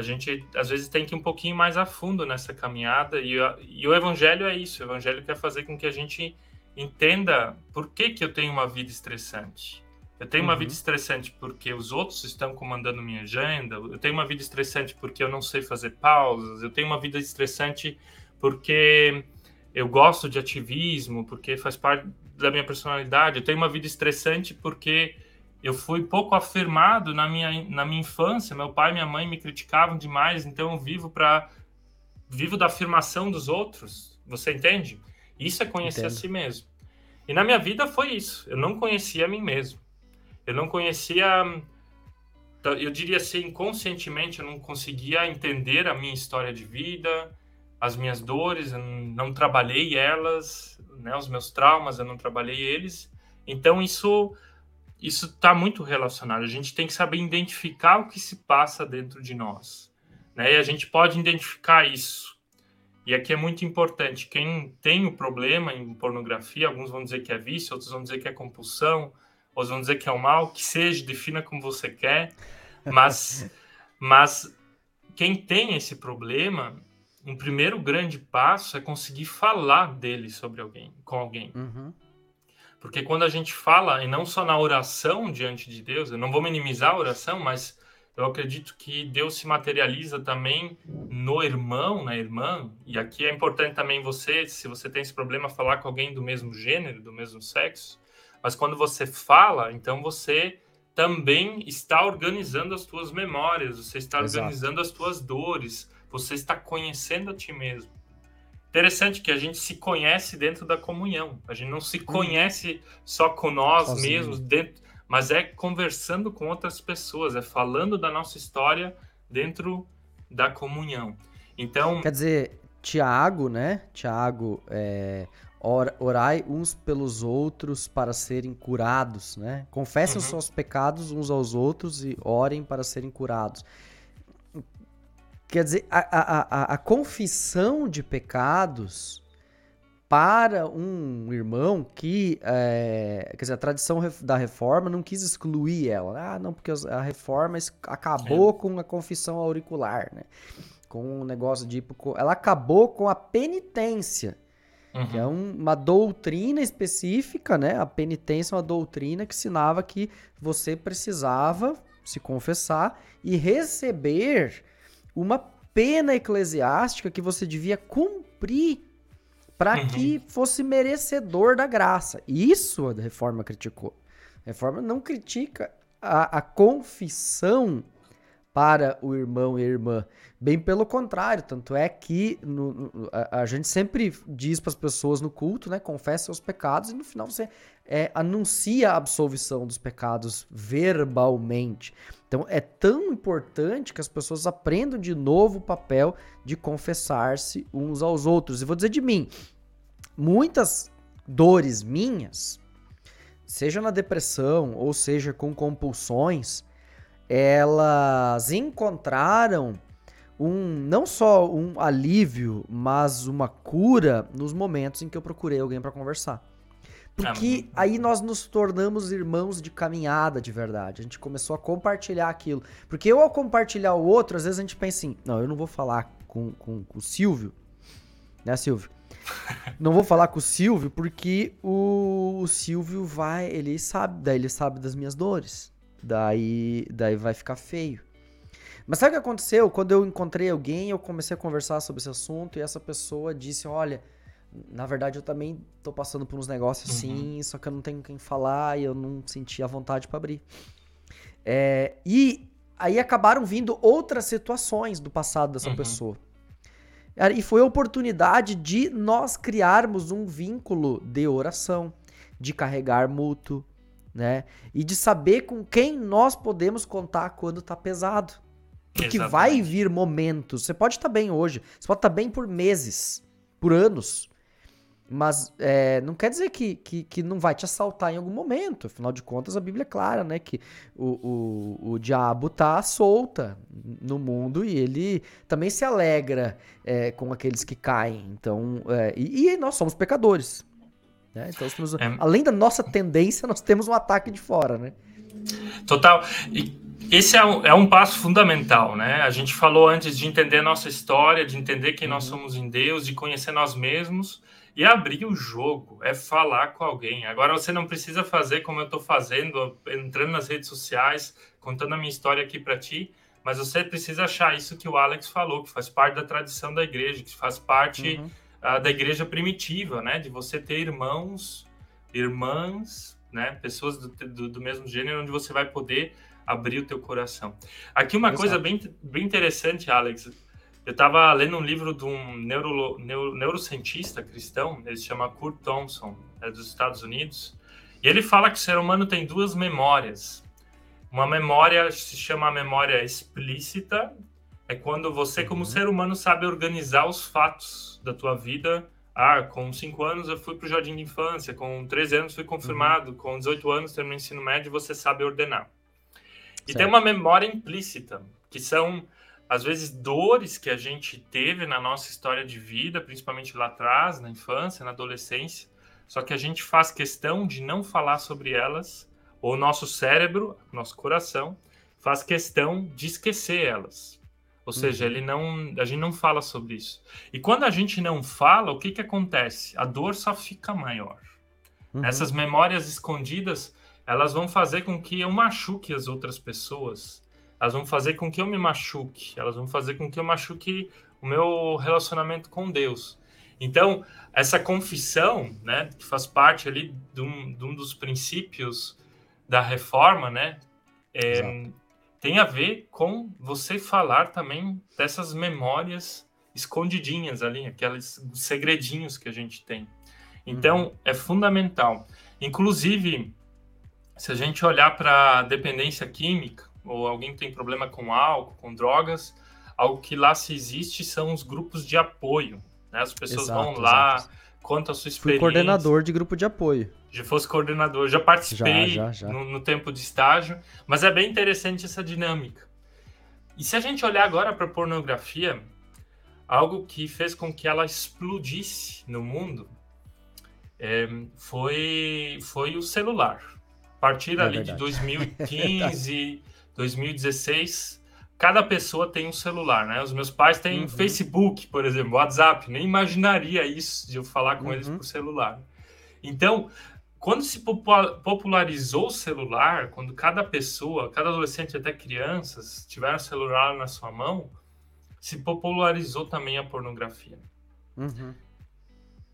a gente às vezes tem que ir um pouquinho mais a fundo nessa caminhada e, e, o evangelho é isso. O evangelho quer fazer com que a gente entenda por que, que eu tenho uma vida estressante. Eu tenho uhum. uma vida estressante porque os outros estão comandando minha agenda. Eu tenho uma vida estressante porque eu não sei fazer pausas. Eu tenho uma vida estressante porque eu gosto de ativismo, porque faz parte da minha personalidade. Eu tenho uma vida estressante porque eu fui pouco afirmado na minha, na minha infância. Meu pai e minha mãe me criticavam demais, então eu vivo para vivo da afirmação dos outros. Você entende? Isso é conhecer Entendo. a si mesmo. E na minha vida foi isso. Eu não conhecia a mim mesmo. Eu não conhecia, eu diria assim, inconscientemente, eu não conseguia entender a minha história de vida, as minhas dores, eu não trabalhei elas, né, os meus traumas, eu não trabalhei eles. Então isso isso está muito relacionado. A gente tem que saber identificar o que se passa dentro de nós. Né? E a gente pode identificar isso. E aqui é muito importante. Quem tem o problema em pornografia, alguns vão dizer que é vício, outros vão dizer que é compulsão, outros vão dizer que é o mal, que seja, defina como você quer. Mas, mas quem tem esse problema, um primeiro grande passo é conseguir falar dele sobre alguém, com alguém. Uhum. Porque quando a gente fala, e não só na oração diante de Deus, eu não vou minimizar a oração, mas eu acredito que Deus se materializa também no irmão, na irmã, e aqui é importante também você, se você tem esse problema, falar com alguém do mesmo gênero, do mesmo sexo, mas quando você fala, então você também está organizando as tuas memórias, você está Exato. organizando as tuas dores, você está conhecendo a ti mesmo. Interessante que a gente se conhece dentro da comunhão. A gente não se uhum. conhece só com nós Sozinho. mesmos dentro mas é conversando com outras pessoas, é falando da nossa história dentro da comunhão. Então. Quer dizer, Tiago, né? Tiago, é, orai uns pelos outros para serem curados, né? Confessem uhum. os seus pecados uns aos outros e orem para serem curados. Quer dizer, a, a, a, a confissão de pecados para um irmão que, é, quer dizer, a tradição da reforma não quis excluir ela. Ah, não, porque a reforma acabou é. com a confissão auricular, né? Com o negócio de... Ela acabou com a penitência, uhum. que é um, uma doutrina específica, né? A penitência é uma doutrina que ensinava que você precisava se confessar e receber uma pena eclesiástica que você devia cumprir para uhum. que fosse merecedor da graça. Isso a reforma criticou. A reforma não critica a, a confissão para o irmão e a irmã. Bem pelo contrário, tanto é que no, no, a, a, gente sempre diz para as pessoas no culto, né? Confessa seus pecados e no final você é, anuncia a absolvição dos pecados verbalmente. Então é tão importante que as pessoas aprendam de novo o papel de confessar-se uns aos outros. E vou dizer de mim, muitas dores minhas, seja na depressão ou seja com compulsões, elas encontraram um não só um alívio, mas uma cura nos momentos em que eu procurei alguém para conversar. Porque ah, aí nós nos tornamos irmãos de caminhada de verdade. A gente começou a compartilhar aquilo. Porque eu, ao compartilhar o outro, às vezes a gente pensa assim: não, eu não vou falar com, com, com o Silvio, né, Silvio? Não vou falar com o Silvio porque o, o Silvio vai, ele sabe, daí ele sabe das minhas dores. Daí, daí vai ficar feio. Mas sabe o que aconteceu? Quando eu encontrei alguém, eu comecei a conversar sobre esse assunto e essa pessoa disse: Olha, na verdade eu também tô passando por uns negócios assim, uhum. só que eu não tenho quem falar e eu não senti a vontade para abrir. É, e aí acabaram vindo outras situações do passado dessa uhum. pessoa. E foi a oportunidade de nós criarmos um vínculo de oração, de carregar mútuo, né? E de saber com quem nós podemos contar quando tá pesado. Porque Exatamente. vai vir momentos. Você pode estar tá bem hoje, você pode estar tá bem por meses, por anos. Mas é, não quer dizer que, que, que, não vai te assaltar em algum momento. Afinal de contas, a Bíblia é clara, né? Que o, o, o diabo tá solta no mundo e ele também se alegra é, com aqueles que caem. Então, é, e, e, nós somos pecadores. Né? Então, temos, é. além da nossa tendência, nós temos um ataque de fora, né? Total. E esse é um, é um passo fundamental, né? A gente falou antes de entender a nossa história, de entender quem nós uhum. somos em Deus, de conhecer nós mesmos e abrir o jogo, é falar com alguém. Agora você não precisa fazer como eu estou fazendo, entrando nas redes sociais, contando a minha história aqui para ti, mas você precisa achar isso que o Alex falou, que faz parte da tradição da igreja, que faz parte uhum. uh, da igreja primitiva, né? De você ter irmãos, irmãs, né? Pessoas do, do, do mesmo gênero, onde você vai poder abrir o teu coração. Aqui uma Exato. coisa bem, bem interessante, Alex. Eu estava lendo um livro de um neuro, neuro, neurocientista cristão, ele se chama Kurt Thompson, é dos Estados Unidos, e ele fala que o ser humano tem duas memórias. Uma memória se chama memória explícita, é quando você, como uhum. ser humano, sabe organizar os fatos da tua vida. Ah, com 5 anos eu fui para o jardim de infância, com 13 anos fui confirmado, uhum. com 18 anos terminei o ensino médio, você sabe ordenar. E certo. tem uma memória implícita, que são às vezes dores que a gente teve na nossa história de vida, principalmente lá atrás, na infância, na adolescência, só que a gente faz questão de não falar sobre elas, ou nosso cérebro, nosso coração, faz questão de esquecer elas. Ou seja, uhum. ele não, a gente não fala sobre isso. E quando a gente não fala, o que, que acontece? A dor só fica maior. Uhum. Essas memórias escondidas, elas vão fazer com que eu machuque as outras pessoas elas vão fazer com que eu me machuque, elas vão fazer com que eu machuque o meu relacionamento com Deus. Então, essa confissão, né, que faz parte ali de um, de um dos princípios da reforma, né, é, tem a ver com você falar também dessas memórias escondidinhas ali, aqueles segredinhos que a gente tem. Então, uhum. é fundamental. Inclusive, se a gente olhar para dependência química, ou alguém tem problema com álcool, com drogas, algo que lá se existe são os grupos de apoio. Né? As pessoas exato, vão lá, exato. contam a sua experiência. Fui coordenador de grupo de apoio. Já fosse coordenador, já participei já, já, já. No, no tempo de estágio, mas é bem interessante essa dinâmica. E se a gente olhar agora para a pornografia, algo que fez com que ela explodisse no mundo é, foi, foi o celular. A partir é ali verdade. de 2015, 2016, cada pessoa tem um celular, né? Os meus pais têm uhum. Facebook, por exemplo, WhatsApp. Nem imaginaria isso de eu falar com uhum. eles por celular. Então, quando se popularizou o celular, quando cada pessoa, cada adolescente até crianças tiveram celular na sua mão, se popularizou também a pornografia. Uhum.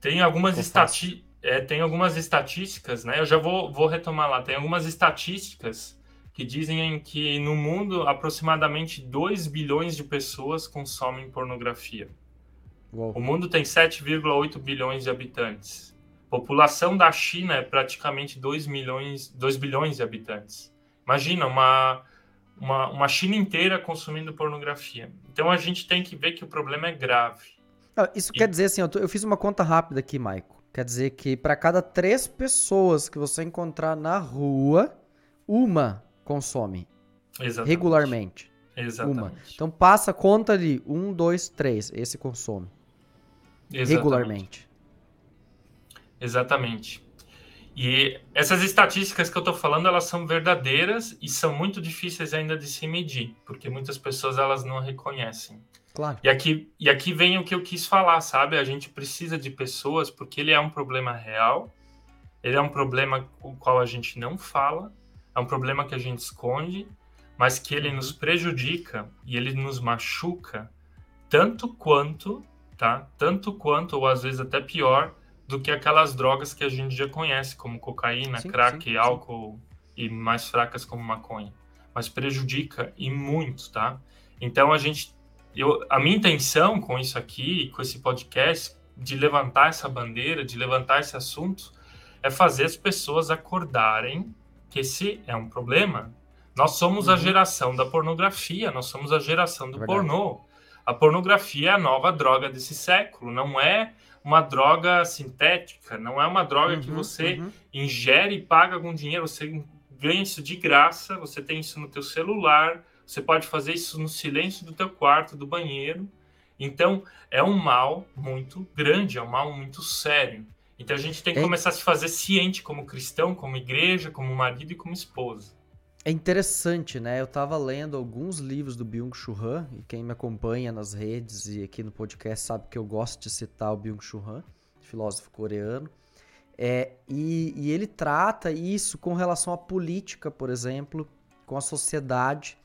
Tem algumas estatísticas. É, tem algumas estatísticas, né? Eu já vou, vou retomar lá. Tem algumas estatísticas que dizem que no mundo aproximadamente 2 bilhões de pessoas consomem pornografia. Uou. O mundo tem 7,8 bilhões de habitantes. A população da China é praticamente 2 milhões, 2 bilhões de habitantes. Imagina uma, uma, uma China inteira consumindo pornografia. Então a gente tem que ver que o problema é grave. Ah, isso e... quer dizer assim, eu, tô, eu, fiz uma conta rápida aqui, Maico. Quer dizer que para cada três pessoas que você encontrar na rua, uma consome. Exatamente. Regularmente. Exatamente. Uma. Então passa, conta ali. Um, dois, três. Esse consome. Exatamente. Regularmente. Exatamente. E essas estatísticas que eu estou falando, elas são verdadeiras e são muito difíceis ainda de se medir, porque muitas pessoas elas não reconhecem. Claro. E aqui, e aqui vem o que eu quis falar, sabe? A gente precisa de pessoas porque ele é um problema real, ele é um problema com o qual a gente não fala, é um problema que a gente esconde, mas que ele nos prejudica e ele nos machuca tanto quanto, tá? Tanto quanto, ou às vezes até pior, do que aquelas drogas que a gente já conhece, como cocaína, sim, crack, sim, álcool sim. e mais fracas como maconha. Mas prejudica e muito, tá? Então a gente. Eu, a minha intenção com isso aqui, com esse podcast, de levantar essa bandeira, de levantar esse assunto, é fazer as pessoas acordarem que esse é um problema. Nós somos uhum. a geração da pornografia, nós somos a geração do Verdade. pornô. A pornografia é a nova droga desse século, não é uma droga sintética, não é uma droga uhum, que você uhum. ingere e paga com dinheiro, você ganha isso de graça, você tem isso no teu celular, você pode fazer isso no silêncio do teu quarto, do banheiro. Então, é um mal muito grande, é um mal muito sério. Então a gente tem que é... começar a se fazer ciente como cristão, como igreja, como marido e como esposa. É interessante, né? Eu tava lendo alguns livros do Byung-Chul Han, e quem me acompanha nas redes e aqui no podcast sabe que eu gosto de citar o Byung-Chul Han, filósofo coreano. É, e, e ele trata isso com relação à política, por exemplo, com a sociedade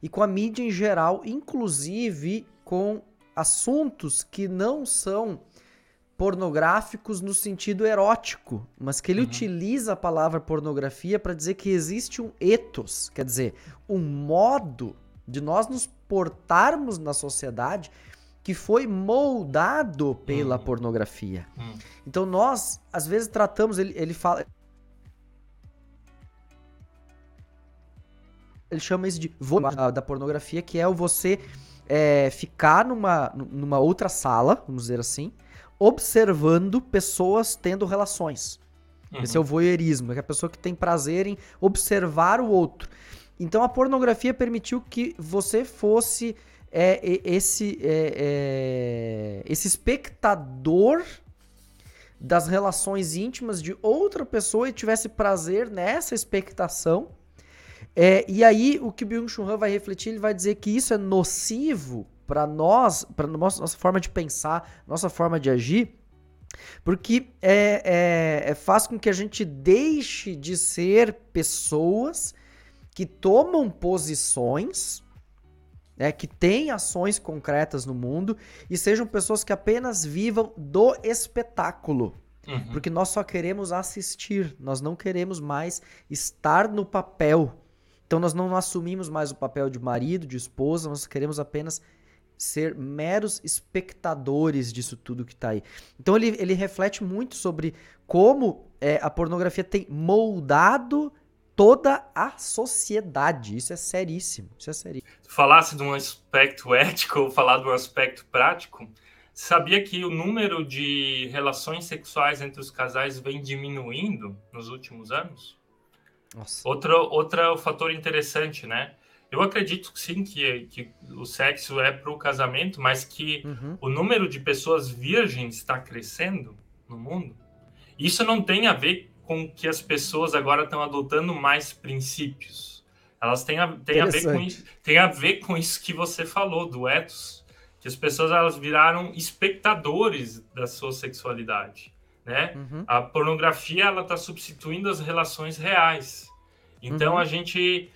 e com a mídia em geral, inclusive com assuntos que não são pornográficos no sentido erótico, mas que ele uhum. utiliza a palavra pornografia para dizer que existe um ethos, quer dizer, um modo de nós nos portarmos na sociedade que foi moldado pela uhum. pornografia. Uhum. Então nós, às vezes, tratamos, ele, ele fala. Ele chama isso de da pornografia, que é o você é, ficar numa, numa outra sala, vamos dizer assim, observando pessoas tendo relações. Uhum. Esse é o voyeurismo, é a pessoa que tem prazer em observar o outro. Então a pornografia permitiu que você fosse é, esse, é, é, esse espectador das relações íntimas de outra pessoa e tivesse prazer nessa expectação. É, e aí o que o Byung-Chul Han vai refletir, ele vai dizer que isso é nocivo para nós, para nossa, nossa forma de pensar, nossa forma de agir, porque é, é, é, faz com que a gente deixe de ser pessoas que tomam posições, né, que têm ações concretas no mundo e sejam pessoas que apenas vivam do espetáculo. Uhum. Porque nós só queremos assistir, nós não queremos mais estar no papel. Então nós não assumimos mais o papel de marido, de esposa, nós queremos apenas ser meros espectadores disso tudo que está aí. Então ele, ele reflete muito sobre como é, a pornografia tem moldado toda a sociedade. Isso é seríssimo. Isso é seríssimo. Falasse de um aspecto ético, falar de um aspecto prático. Sabia que o número de relações sexuais entre os casais vem diminuindo nos últimos anos? Nossa. Outro, outro fator interessante, né? Eu acredito sim que, que o sexo é para o casamento, mas que uhum. o número de pessoas virgens está crescendo no mundo. Isso não tem a ver com que as pessoas agora estão adotando mais princípios. Elas têm a, têm a, ver, com isso, tem a ver com isso que você falou, do ethos, que as pessoas elas viraram espectadores da sua sexualidade. Né? Uhum. A pornografia ela está substituindo as relações reais. Então uhum. a gente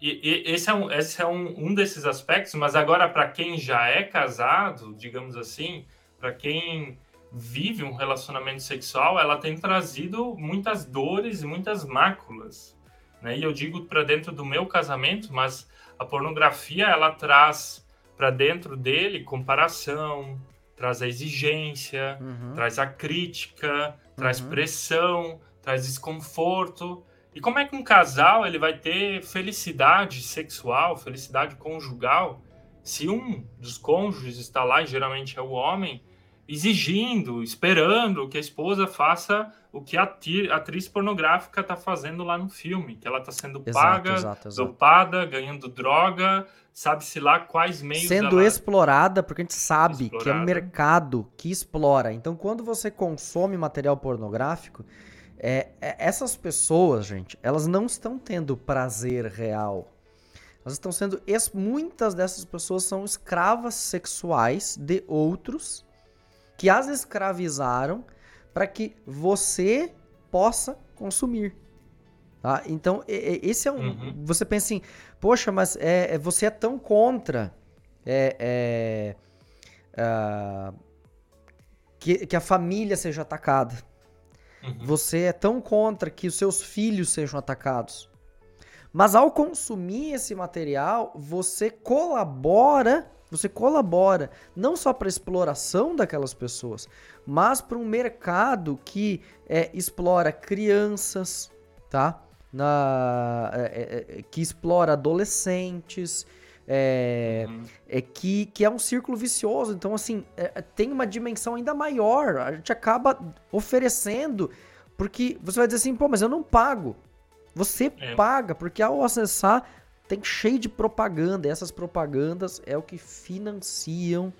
e, e, esse é, um, esse é um, um desses aspectos, mas agora, para quem já é casado, digamos assim, para quem vive um relacionamento sexual, ela tem trazido muitas dores e muitas máculas. Né? E eu digo para dentro do meu casamento, mas a pornografia ela traz para dentro dele comparação, traz a exigência, uhum. traz a crítica, traz uhum. pressão, traz desconforto. E como é que um casal ele vai ter felicidade sexual, felicidade conjugal, se um dos cônjuges está lá, e geralmente é o homem, exigindo, esperando que a esposa faça o que a atriz pornográfica está fazendo lá no filme, que ela está sendo paga, exato, exato. dopada, ganhando droga, sabe-se lá quais meios. Sendo explorada, porque a gente sabe explorada. que é um mercado que explora. Então, quando você consome material pornográfico, é, é, essas pessoas, gente, elas não estão tendo prazer real. Elas estão sendo. Muitas dessas pessoas são escravas sexuais de outros que as escravizaram para que você possa consumir. Tá? Então, esse é um. Uhum. Você pensa assim, poxa, mas é, é você é tão contra. É, é, uh, que, que a família seja atacada. Uhum. Você é tão contra que os seus filhos sejam atacados. Mas ao consumir esse material, você colabora, você colabora não só para a exploração daquelas pessoas, mas para um mercado que é, explora crianças, tá? Na, é, é, é que explora adolescentes, é, uhum. é que, que é um círculo vicioso. Então, assim, é, é, tem uma dimensão ainda maior. A gente acaba oferecendo, porque você vai dizer assim, pô, mas eu não pago. Você é. paga, porque ao acessar tem cheio de propaganda. E essas propagandas é o que financiam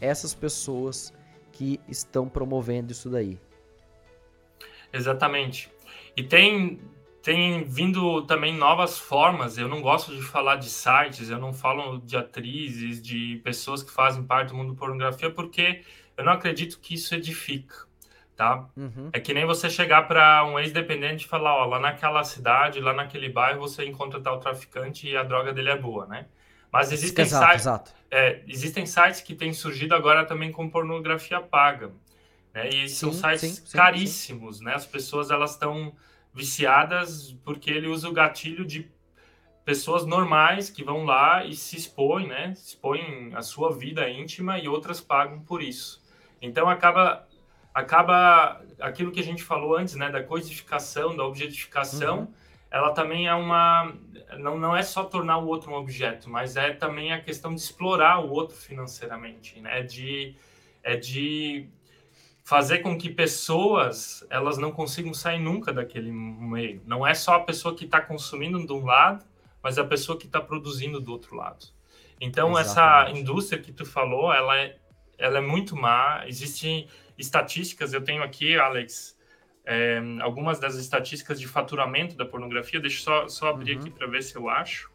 essas pessoas que estão promovendo isso daí. Exatamente. E tem tem vindo também novas formas. Eu não gosto de falar de sites, eu não falo de atrizes, de pessoas que fazem parte do mundo pornografia, porque eu não acredito que isso edifica, tá? Uhum. É que nem você chegar para um ex-dependente e falar, ó, lá naquela cidade, lá naquele bairro, você encontra tal traficante e a droga dele é boa, né? Mas existem, exato, sites, exato. É, existem sites que têm surgido agora também com pornografia paga. Né? E sim, são sites sim, sim, caríssimos, né? As pessoas, elas estão viciadas porque ele usa o gatilho de pessoas normais que vão lá e se expõem, né? Expõem a sua vida íntima e outras pagam por isso. Então acaba acaba aquilo que a gente falou antes, né, da coisificação, da objetificação, uhum. ela também é uma não, não é só tornar o outro um objeto, mas é também a questão de explorar o outro financeiramente, né? De é de fazer com que pessoas elas não consigam sair nunca daquele meio. Não é só a pessoa que está consumindo de um lado, mas a pessoa que está produzindo do outro lado. Então Exatamente. essa indústria que tu falou, ela é, ela é muito má. Existem estatísticas. Eu tenho aqui, Alex, é, algumas das estatísticas de faturamento da pornografia. Deixa eu só, só abrir uhum. aqui para ver se eu acho.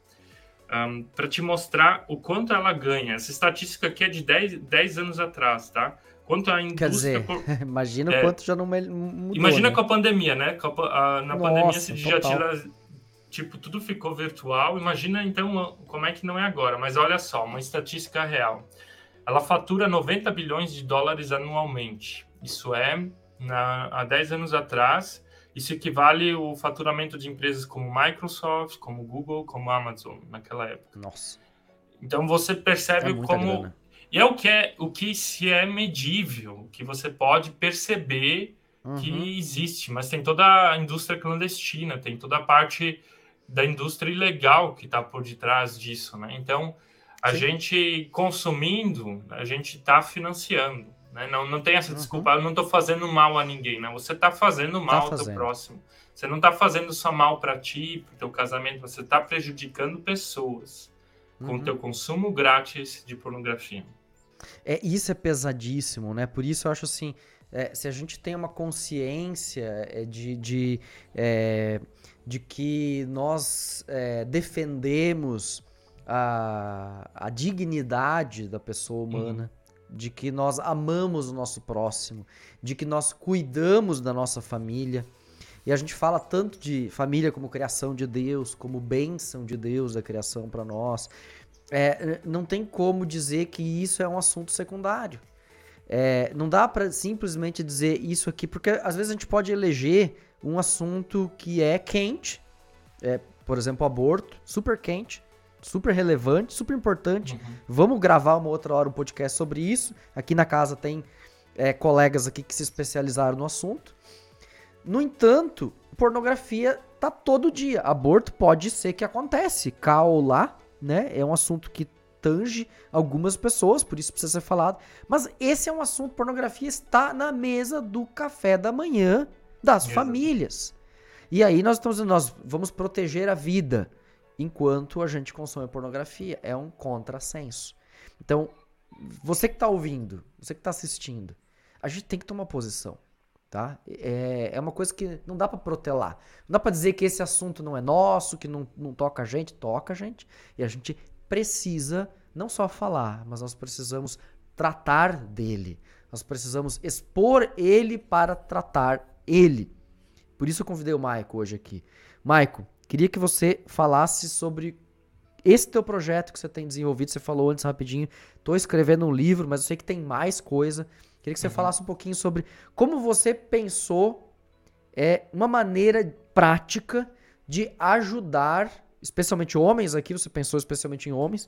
Um, para te mostrar o quanto ela ganha. Essa estatística aqui é de 10, 10 anos atrás, tá? Quanto a indústria. Quer dizer, por... imagina é, quanto já não mudou. Imagina né? com a pandemia, né? A, a, na Nossa, pandemia se já tira tipo, tudo ficou virtual. Imagina então como é que não é agora. Mas olha só, uma estatística real. Ela fatura 90 bilhões de dólares anualmente. Isso é, na, há 10 anos atrás, isso equivale ao faturamento de empresas como Microsoft, como Google, como Amazon naquela época. Nossa. Então você percebe é como grana. E é o que é o que se é medível, que você pode perceber uhum. que existe, mas tem toda a indústria clandestina, tem toda a parte da indústria ilegal que está por detrás disso, né? Então a Sim. gente consumindo, a gente está financiando. Né? Não, não tem essa uhum. desculpa, eu não estou fazendo mal a ninguém, né? Você está fazendo mal tá ao teu próximo. Você não está fazendo só mal para ti, para o teu casamento, você está prejudicando pessoas uhum. com o teu consumo grátis de pornografia. É, isso é pesadíssimo, né? Por isso eu acho assim, é, se a gente tem uma consciência é, de, de, é, de que nós é, defendemos a, a dignidade da pessoa humana, uhum de que nós amamos o nosso próximo, de que nós cuidamos da nossa família. E a gente fala tanto de família como criação de Deus, como bênção de Deus da criação para nós. É, não tem como dizer que isso é um assunto secundário. É, não dá para simplesmente dizer isso aqui, porque às vezes a gente pode eleger um assunto que é quente, é, por exemplo, aborto, super quente, super relevante, super importante. Uhum. Vamos gravar uma outra hora um podcast sobre isso. Aqui na casa tem é, colegas aqui que se especializaram no assunto. No entanto, pornografia tá todo dia. Aborto pode ser que acontece, cá ou lá, né? É um assunto que tange algumas pessoas, por isso precisa ser falado. Mas esse é um assunto, pornografia está na mesa do café da manhã das Exato. famílias. E aí nós estamos nós vamos proteger a vida enquanto a gente consome pornografia. É um contrassenso. Então, você que está ouvindo, você que está assistindo, a gente tem que tomar posição. Tá? É, é uma coisa que não dá para protelar. Não dá para dizer que esse assunto não é nosso, que não, não toca a gente, toca a gente. E a gente precisa não só falar, mas nós precisamos tratar dele. Nós precisamos expor ele para tratar ele. Por isso eu convidei o Maico hoje aqui. Maico, Queria que você falasse sobre esse teu projeto que você tem desenvolvido. Você falou antes rapidinho, estou escrevendo um livro, mas eu sei que tem mais coisa. Queria que você uhum. falasse um pouquinho sobre como você pensou é, uma maneira prática de ajudar, especialmente homens aqui, você pensou especialmente em homens,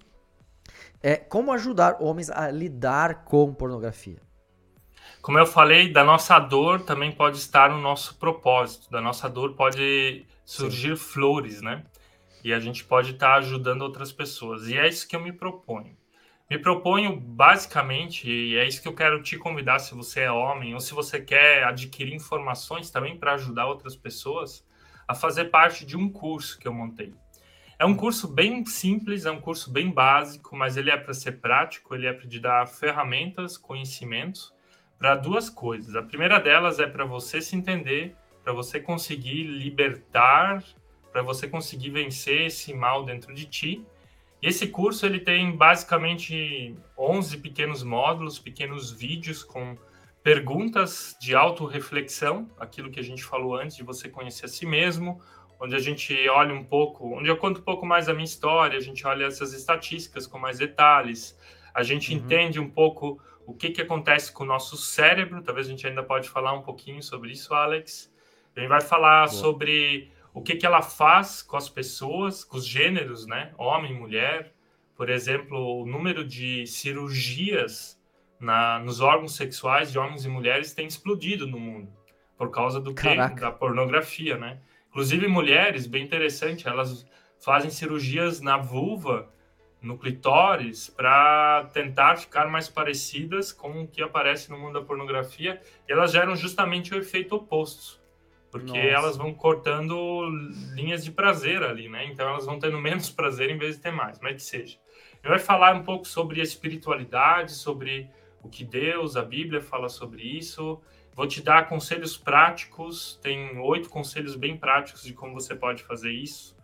é, como ajudar homens a lidar com pornografia. Como eu falei, da nossa dor também pode estar no nosso propósito. Da nossa dor pode surgir Sim. flores, né? E a gente pode estar tá ajudando outras pessoas. E é isso que eu me proponho. Me proponho basicamente, e é isso que eu quero te convidar se você é homem ou se você quer adquirir informações também para ajudar outras pessoas, a fazer parte de um curso que eu montei. É um curso bem simples, é um curso bem básico, mas ele é para ser prático, ele é para te dar ferramentas, conhecimentos para duas coisas. A primeira delas é para você se entender para você conseguir libertar, para você conseguir vencer esse mal dentro de ti. E esse curso ele tem basicamente 11 pequenos módulos, pequenos vídeos com perguntas de autorreflexão, aquilo que a gente falou antes de você conhecer a si mesmo, onde a gente olha um pouco, onde eu conto um pouco mais a minha história, a gente olha essas estatísticas com mais detalhes, a gente uhum. entende um pouco o que, que acontece com o nosso cérebro, talvez a gente ainda pode falar um pouquinho sobre isso, Alex, a gente vai falar Boa. sobre o que, que ela faz com as pessoas, com os gêneros, né? Homem, mulher. Por exemplo, o número de cirurgias na, nos órgãos sexuais de homens e mulheres tem explodido no mundo. Por causa do que? Da pornografia, né? Inclusive, mulheres, bem interessante, elas fazem cirurgias na vulva, no clitóris, para tentar ficar mais parecidas com o que aparece no mundo da pornografia. E elas geram justamente o efeito oposto porque Nossa. elas vão cortando linhas de prazer ali, né? Então elas vão tendo menos prazer em vez de ter mais, mas que seja. Ele vai falar um pouco sobre a espiritualidade, sobre o que Deus, a Bíblia fala sobre isso. Vou te dar conselhos práticos, tem oito conselhos bem práticos de como você pode fazer isso.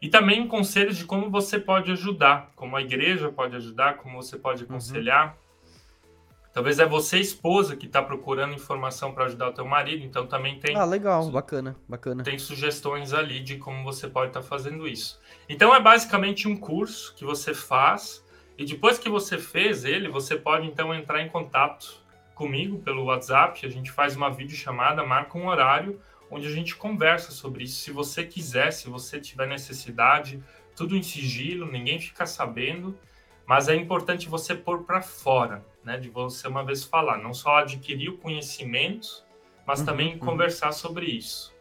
E também conselhos de como você pode ajudar, como a igreja pode ajudar, como você pode uhum. aconselhar. Uhum. Talvez é você, esposa, que está procurando informação para ajudar o teu marido, então também tem. Ah, legal, bacana, bacana. Tem sugestões ali de como você pode estar tá fazendo isso. Então é basicamente um curso que você faz e depois que você fez ele, você pode então entrar em contato comigo pelo WhatsApp, a gente faz uma videochamada, marca um horário onde a gente conversa sobre isso. Se você quiser, se você tiver necessidade, tudo em sigilo, ninguém fica sabendo, mas é importante você pôr para fora, né, de você uma vez falar, não só adquirir o conhecimento, mas uhum, também uhum. conversar sobre isso.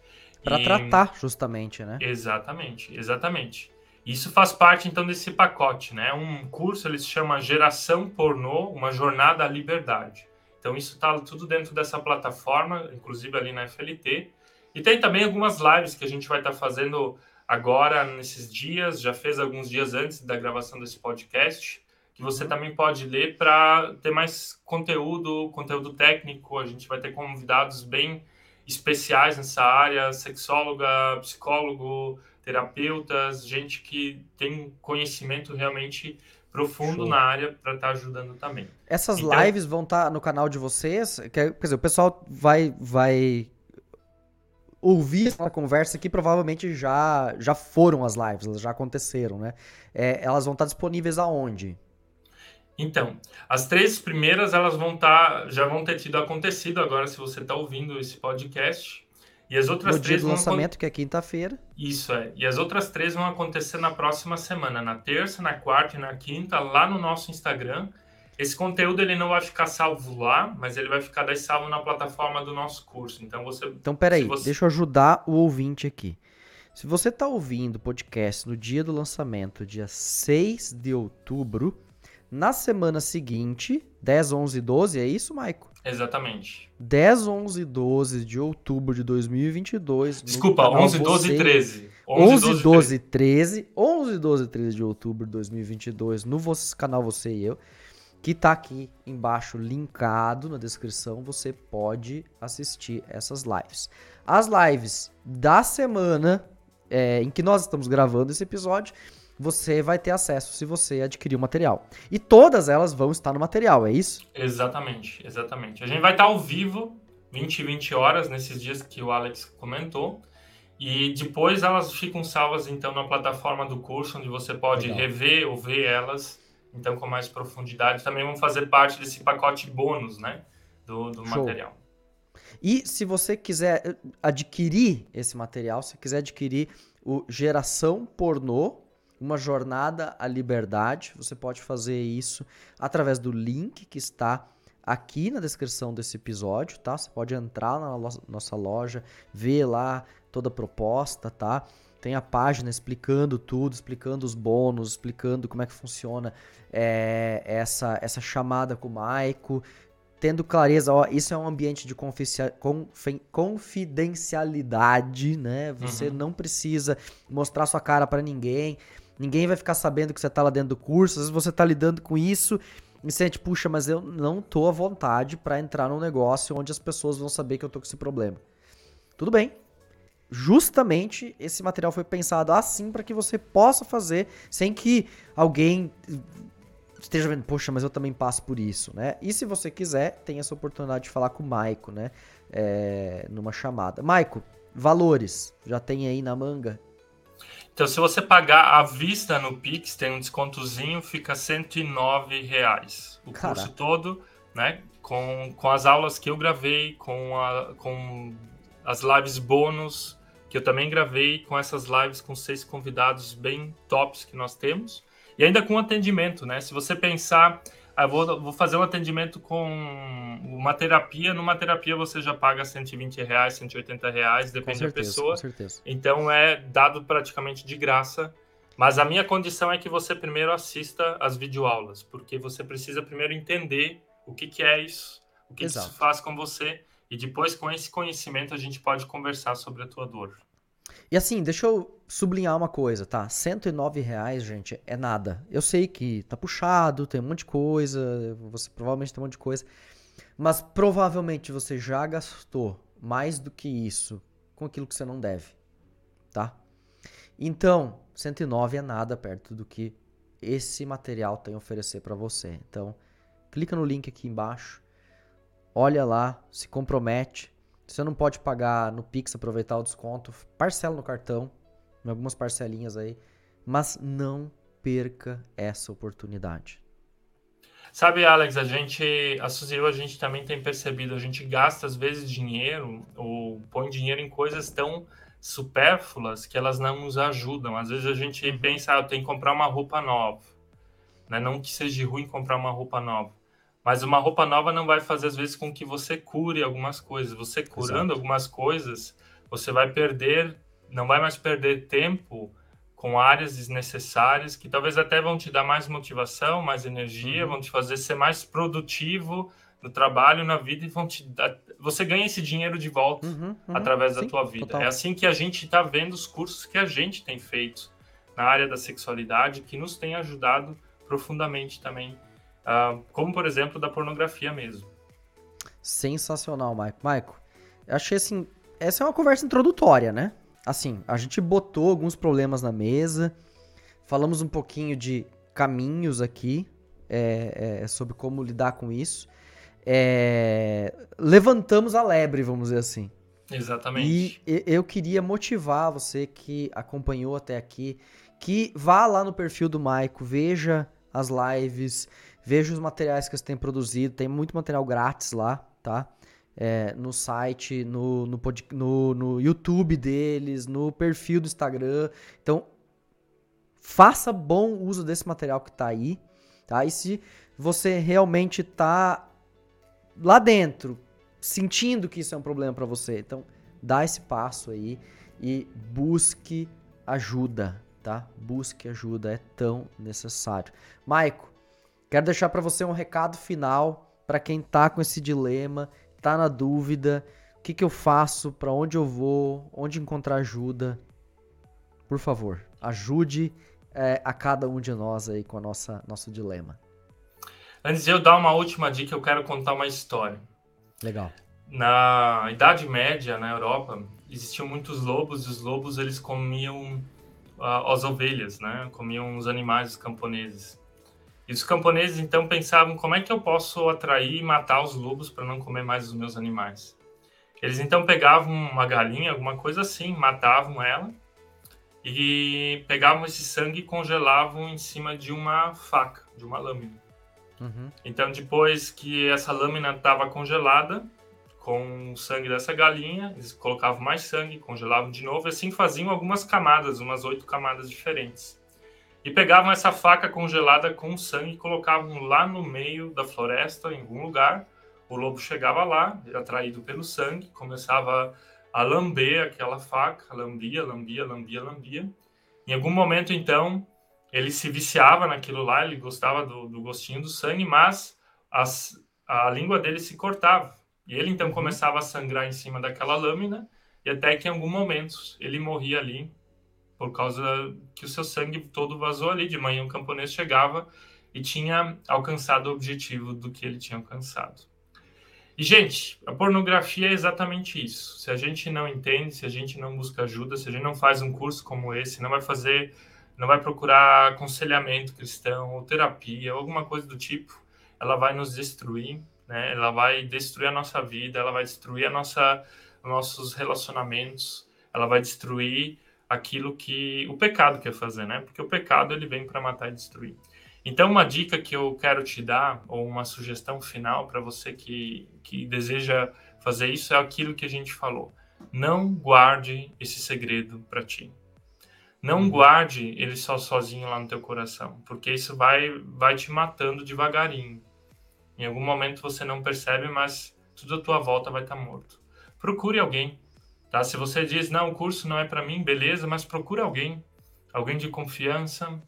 Para e... tratar, justamente, né? Exatamente, exatamente. Isso faz parte então desse pacote, né? Um curso ele se chama Geração Pornô, uma jornada à liberdade. Então isso está tudo dentro dessa plataforma, inclusive ali na FLT. E tem também algumas lives que a gente vai estar tá fazendo agora nesses dias, já fez alguns dias antes da gravação desse podcast, que você uhum. também pode ler para ter mais conteúdo, conteúdo técnico. A gente vai ter convidados bem especiais nessa área, sexóloga, psicólogo, terapeutas, gente que tem conhecimento realmente profundo Show. na área para estar tá ajudando também. Essas então, lives vão estar tá no canal de vocês? Quer dizer, o pessoal vai vai ouvir essa conversa aqui provavelmente já já foram as lives, elas já aconteceram, né? É, elas vão estar tá disponíveis aonde? Então, as três primeiras elas vão estar já vão ter tido acontecido agora se você está ouvindo esse podcast. E as outras no três dia do lançamento, que é quinta-feira. Isso é. E as outras três vão acontecer na próxima semana, na terça, na quarta e na quinta, lá no nosso Instagram. Esse conteúdo ele não vai ficar salvo lá, mas ele vai ficar daí salvo na plataforma do nosso curso. Então você. Então peraí, você... deixa eu ajudar o ouvinte aqui. Se você está ouvindo o podcast no dia do lançamento, dia 6 de outubro, na semana seguinte, 10, 11 e 12, é isso, Maico? Exatamente. 10, 11 e 12 de outubro de 2022. Desculpa, 11, 12 e 13. 11, 12 e 13. 11, 12 e 13 de outubro de 2022 no canal Você e Eu, que tá aqui embaixo linkado na descrição. Você pode assistir essas lives. As lives da semana é, em que nós estamos gravando esse episódio você vai ter acesso se você adquirir o material. E todas elas vão estar no material, é isso? Exatamente, exatamente. A gente vai estar ao vivo, 20 e 20 horas, nesses dias que o Alex comentou. E depois elas ficam salvas, então, na plataforma do curso, onde você pode Legal. rever ou ver elas, então, com mais profundidade. Também vão fazer parte desse pacote bônus, né, do, do material. E se você quiser adquirir esse material, se quiser adquirir o Geração Pornô, uma jornada à liberdade. Você pode fazer isso através do link que está aqui na descrição desse episódio, tá? Você pode entrar na nossa loja, ver lá toda a proposta, tá? Tem a página explicando tudo, explicando os bônus, explicando como é que funciona é, essa, essa chamada com o Maico, tendo clareza, ó, isso é um ambiente de confidencialidade, né? Você uhum. não precisa mostrar sua cara para ninguém. Ninguém vai ficar sabendo que você tá lá dentro do curso. Às vezes você tá lidando com isso e você, tipo, puxa, mas eu não tô à vontade para entrar num negócio onde as pessoas vão saber que eu tô com esse problema. Tudo bem. Justamente esse material foi pensado assim para que você possa fazer sem que alguém esteja vendo, poxa, mas eu também passo por isso, né? E se você quiser, tem essa oportunidade de falar com o Maico, né? É, numa chamada. Maico, valores, já tem aí na manga? Então, se você pagar à vista no Pix, tem um descontozinho, fica 109 reais. O curso todo, né? Com, com as aulas que eu gravei, com, a, com as lives bônus que eu também gravei, com essas lives com seis convidados bem tops que nós temos. E ainda com atendimento, né? Se você pensar ah, vou, vou fazer um atendimento com uma terapia. Numa terapia você já paga 120 reais, 180 reais, depende certeza, da pessoa. Com certeza. Então é dado praticamente de graça. Mas a minha condição é que você primeiro assista as videoaulas, porque você precisa primeiro entender o que, que é isso, o que isso faz com você, e depois com esse conhecimento a gente pode conversar sobre a tua dor. E assim, deixa eu sublinhar uma coisa, tá? 109 reais, gente, é nada. Eu sei que tá puxado, tem um monte de coisa, você provavelmente tem um monte de coisa, mas provavelmente você já gastou mais do que isso com aquilo que você não deve, tá? Então, 109 é nada perto do que esse material tem a oferecer para você. Então, clica no link aqui embaixo, olha lá, se compromete. Você não pode pagar no Pix, aproveitar o desconto, parcela no cartão, em algumas parcelinhas aí, mas não perca essa oportunidade. Sabe, Alex, a gente, a Suzy a gente também tem percebido, a gente gasta às vezes dinheiro ou põe dinheiro em coisas tão supérfluas que elas não nos ajudam. Às vezes a gente uhum. pensa, ah, eu tenho que comprar uma roupa nova. Né? Não que seja ruim comprar uma roupa nova. Mas uma roupa nova não vai fazer, às vezes, com que você cure algumas coisas. Você curando Exato. algumas coisas, você vai perder, não vai mais perder tempo com áreas desnecessárias que talvez até vão te dar mais motivação, mais energia, uhum. vão te fazer ser mais produtivo no trabalho, na vida e vão te dar, você ganha esse dinheiro de volta uhum, uhum, através sim, da tua vida. Total. É assim que a gente está vendo os cursos que a gente tem feito na área da sexualidade que nos tem ajudado profundamente também, uh, como por exemplo da pornografia mesmo. Sensacional, Maico. Maico, achei assim, essa é uma conversa introdutória, né? assim, a gente botou alguns problemas na mesa, falamos um pouquinho de caminhos aqui, é, é, sobre como lidar com isso. É, levantamos a lebre, vamos dizer assim. Exatamente. E eu queria motivar você que acompanhou até aqui, que vá lá no perfil do Maico, veja as lives, veja os materiais que você tem produzido, tem muito material grátis lá, tá? é, no site, no, no, no, no YouTube deles, no perfil do Instagram. Então, faça bom uso desse material que está aí, tá? E se você realmente está lá dentro, sentindo que isso é um problema para você, então dá esse passo aí e busque ajuda, tá? Busque ajuda, é tão necessário. Maico, quero deixar para você um recado final para quem tá com esse dilema tá na dúvida, o que, que eu faço, para onde eu vou, onde encontrar ajuda, por favor, ajude é, a cada um de nós aí com a nossa nosso dilema. Antes de eu dar uma última dica, eu quero contar uma história. Legal. Na Idade Média, na Europa, existiam muitos lobos e os lobos eles comiam uh, as ovelhas, né? Comiam os animais os camponeses. E os camponeses então pensavam como é que eu posso atrair e matar os lobos para não comer mais os meus animais. Eles então pegavam uma galinha, alguma coisa assim, matavam ela e pegavam esse sangue e congelavam em cima de uma faca, de uma lâmina. Uhum. Então, depois que essa lâmina estava congelada, com o sangue dessa galinha, eles colocavam mais sangue, congelavam de novo, e assim faziam algumas camadas, umas oito camadas diferentes e pegavam essa faca congelada com sangue e colocavam lá no meio da floresta, em algum lugar. O lobo chegava lá, atraído pelo sangue, começava a lamber aquela faca, lambia, lambia, lambia, lambia. Em algum momento, então, ele se viciava naquilo lá, ele gostava do, do gostinho do sangue, mas as, a língua dele se cortava. E ele então uhum. começava a sangrar em cima daquela lâmina, e até que em algum momento ele morria ali por causa que o seu sangue todo vazou ali. De manhã, o camponês chegava e tinha alcançado o objetivo do que ele tinha alcançado. E, gente, a pornografia é exatamente isso. Se a gente não entende, se a gente não busca ajuda, se a gente não faz um curso como esse, não vai fazer, não vai procurar aconselhamento cristão ou terapia ou alguma coisa do tipo, ela vai nos destruir, né? Ela vai destruir a nossa vida, ela vai destruir a nossa, nossos relacionamentos, ela vai destruir aquilo que o pecado quer fazer, né? Porque o pecado ele vem para matar e destruir. Então, uma dica que eu quero te dar, ou uma sugestão final para você que, que deseja fazer isso, é aquilo que a gente falou. Não guarde esse segredo para ti. Não uhum. guarde ele só sozinho lá no teu coração, porque isso vai, vai te matando devagarinho. Em algum momento você não percebe, mas tudo à tua volta vai estar tá morto. Procure alguém Tá? Se você diz, não, o curso não é para mim, beleza, mas procura alguém, alguém de confiança,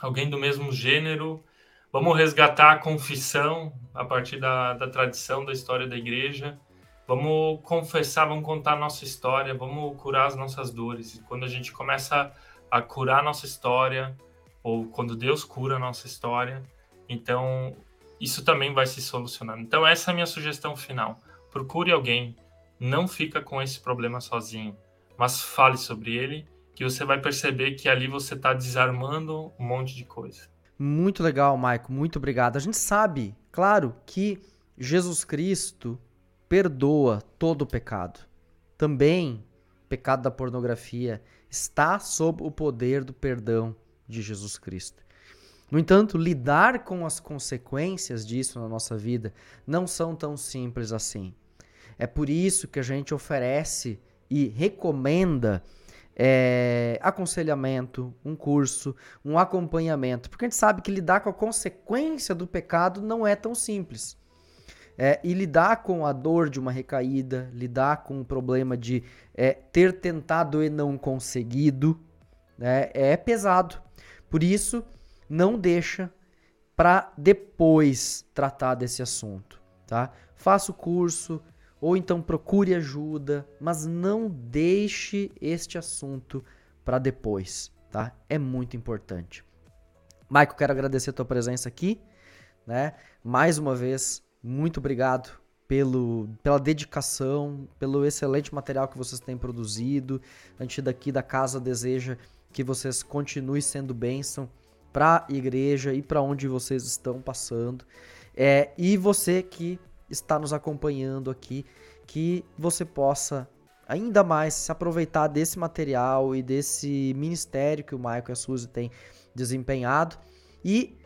alguém do mesmo gênero. Vamos resgatar a confissão a partir da, da tradição, da história da igreja. Vamos confessar, vamos contar a nossa história, vamos curar as nossas dores. E quando a gente começa a curar a nossa história, ou quando Deus cura a nossa história, então isso também vai se solucionando. Então essa é a minha sugestão final. Procure alguém, não fica com esse problema sozinho, mas fale sobre ele, que você vai perceber que ali você está desarmando um monte de coisa. Muito legal, Maico. Muito obrigado. A gente sabe, claro, que Jesus Cristo perdoa todo o pecado. Também, o pecado da pornografia está sob o poder do perdão de Jesus Cristo. No entanto, lidar com as consequências disso na nossa vida não são tão simples assim. É por isso que a gente oferece e recomenda é, aconselhamento, um curso, um acompanhamento, porque a gente sabe que lidar com a consequência do pecado não é tão simples. É, e lidar com a dor de uma recaída, lidar com o problema de é, ter tentado e não conseguido, né, é pesado. Por isso, não deixa para depois tratar desse assunto, tá? Faça o curso, ou então procure ajuda, mas não deixe este assunto para depois, tá? É muito importante. Maico, quero agradecer a tua presença aqui, né? Mais uma vez, muito obrigado pelo, pela dedicação, pelo excelente material que vocês têm produzido. A gente daqui da casa deseja que vocês continuem sendo bênção para a igreja e para onde vocês estão passando. É, e você que está nos acompanhando aqui, que você possa ainda mais se aproveitar desse material e desse ministério que o Michael e a Suzy têm desempenhado. E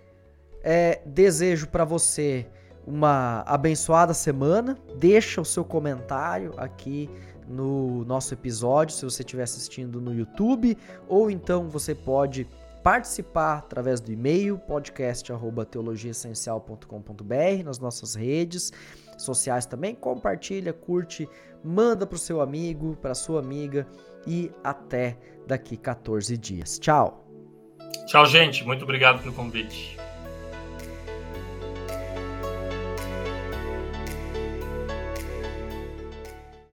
é, desejo para você uma abençoada semana. Deixa o seu comentário aqui no nosso episódio, se você estiver assistindo no YouTube, ou então você pode participar através do e-mail podcast@teologiaessencial.com.br nas nossas redes sociais também. Compartilha, curte, manda para o seu amigo, para sua amiga e até daqui 14 dias. Tchau. Tchau, gente. Muito obrigado pelo convite.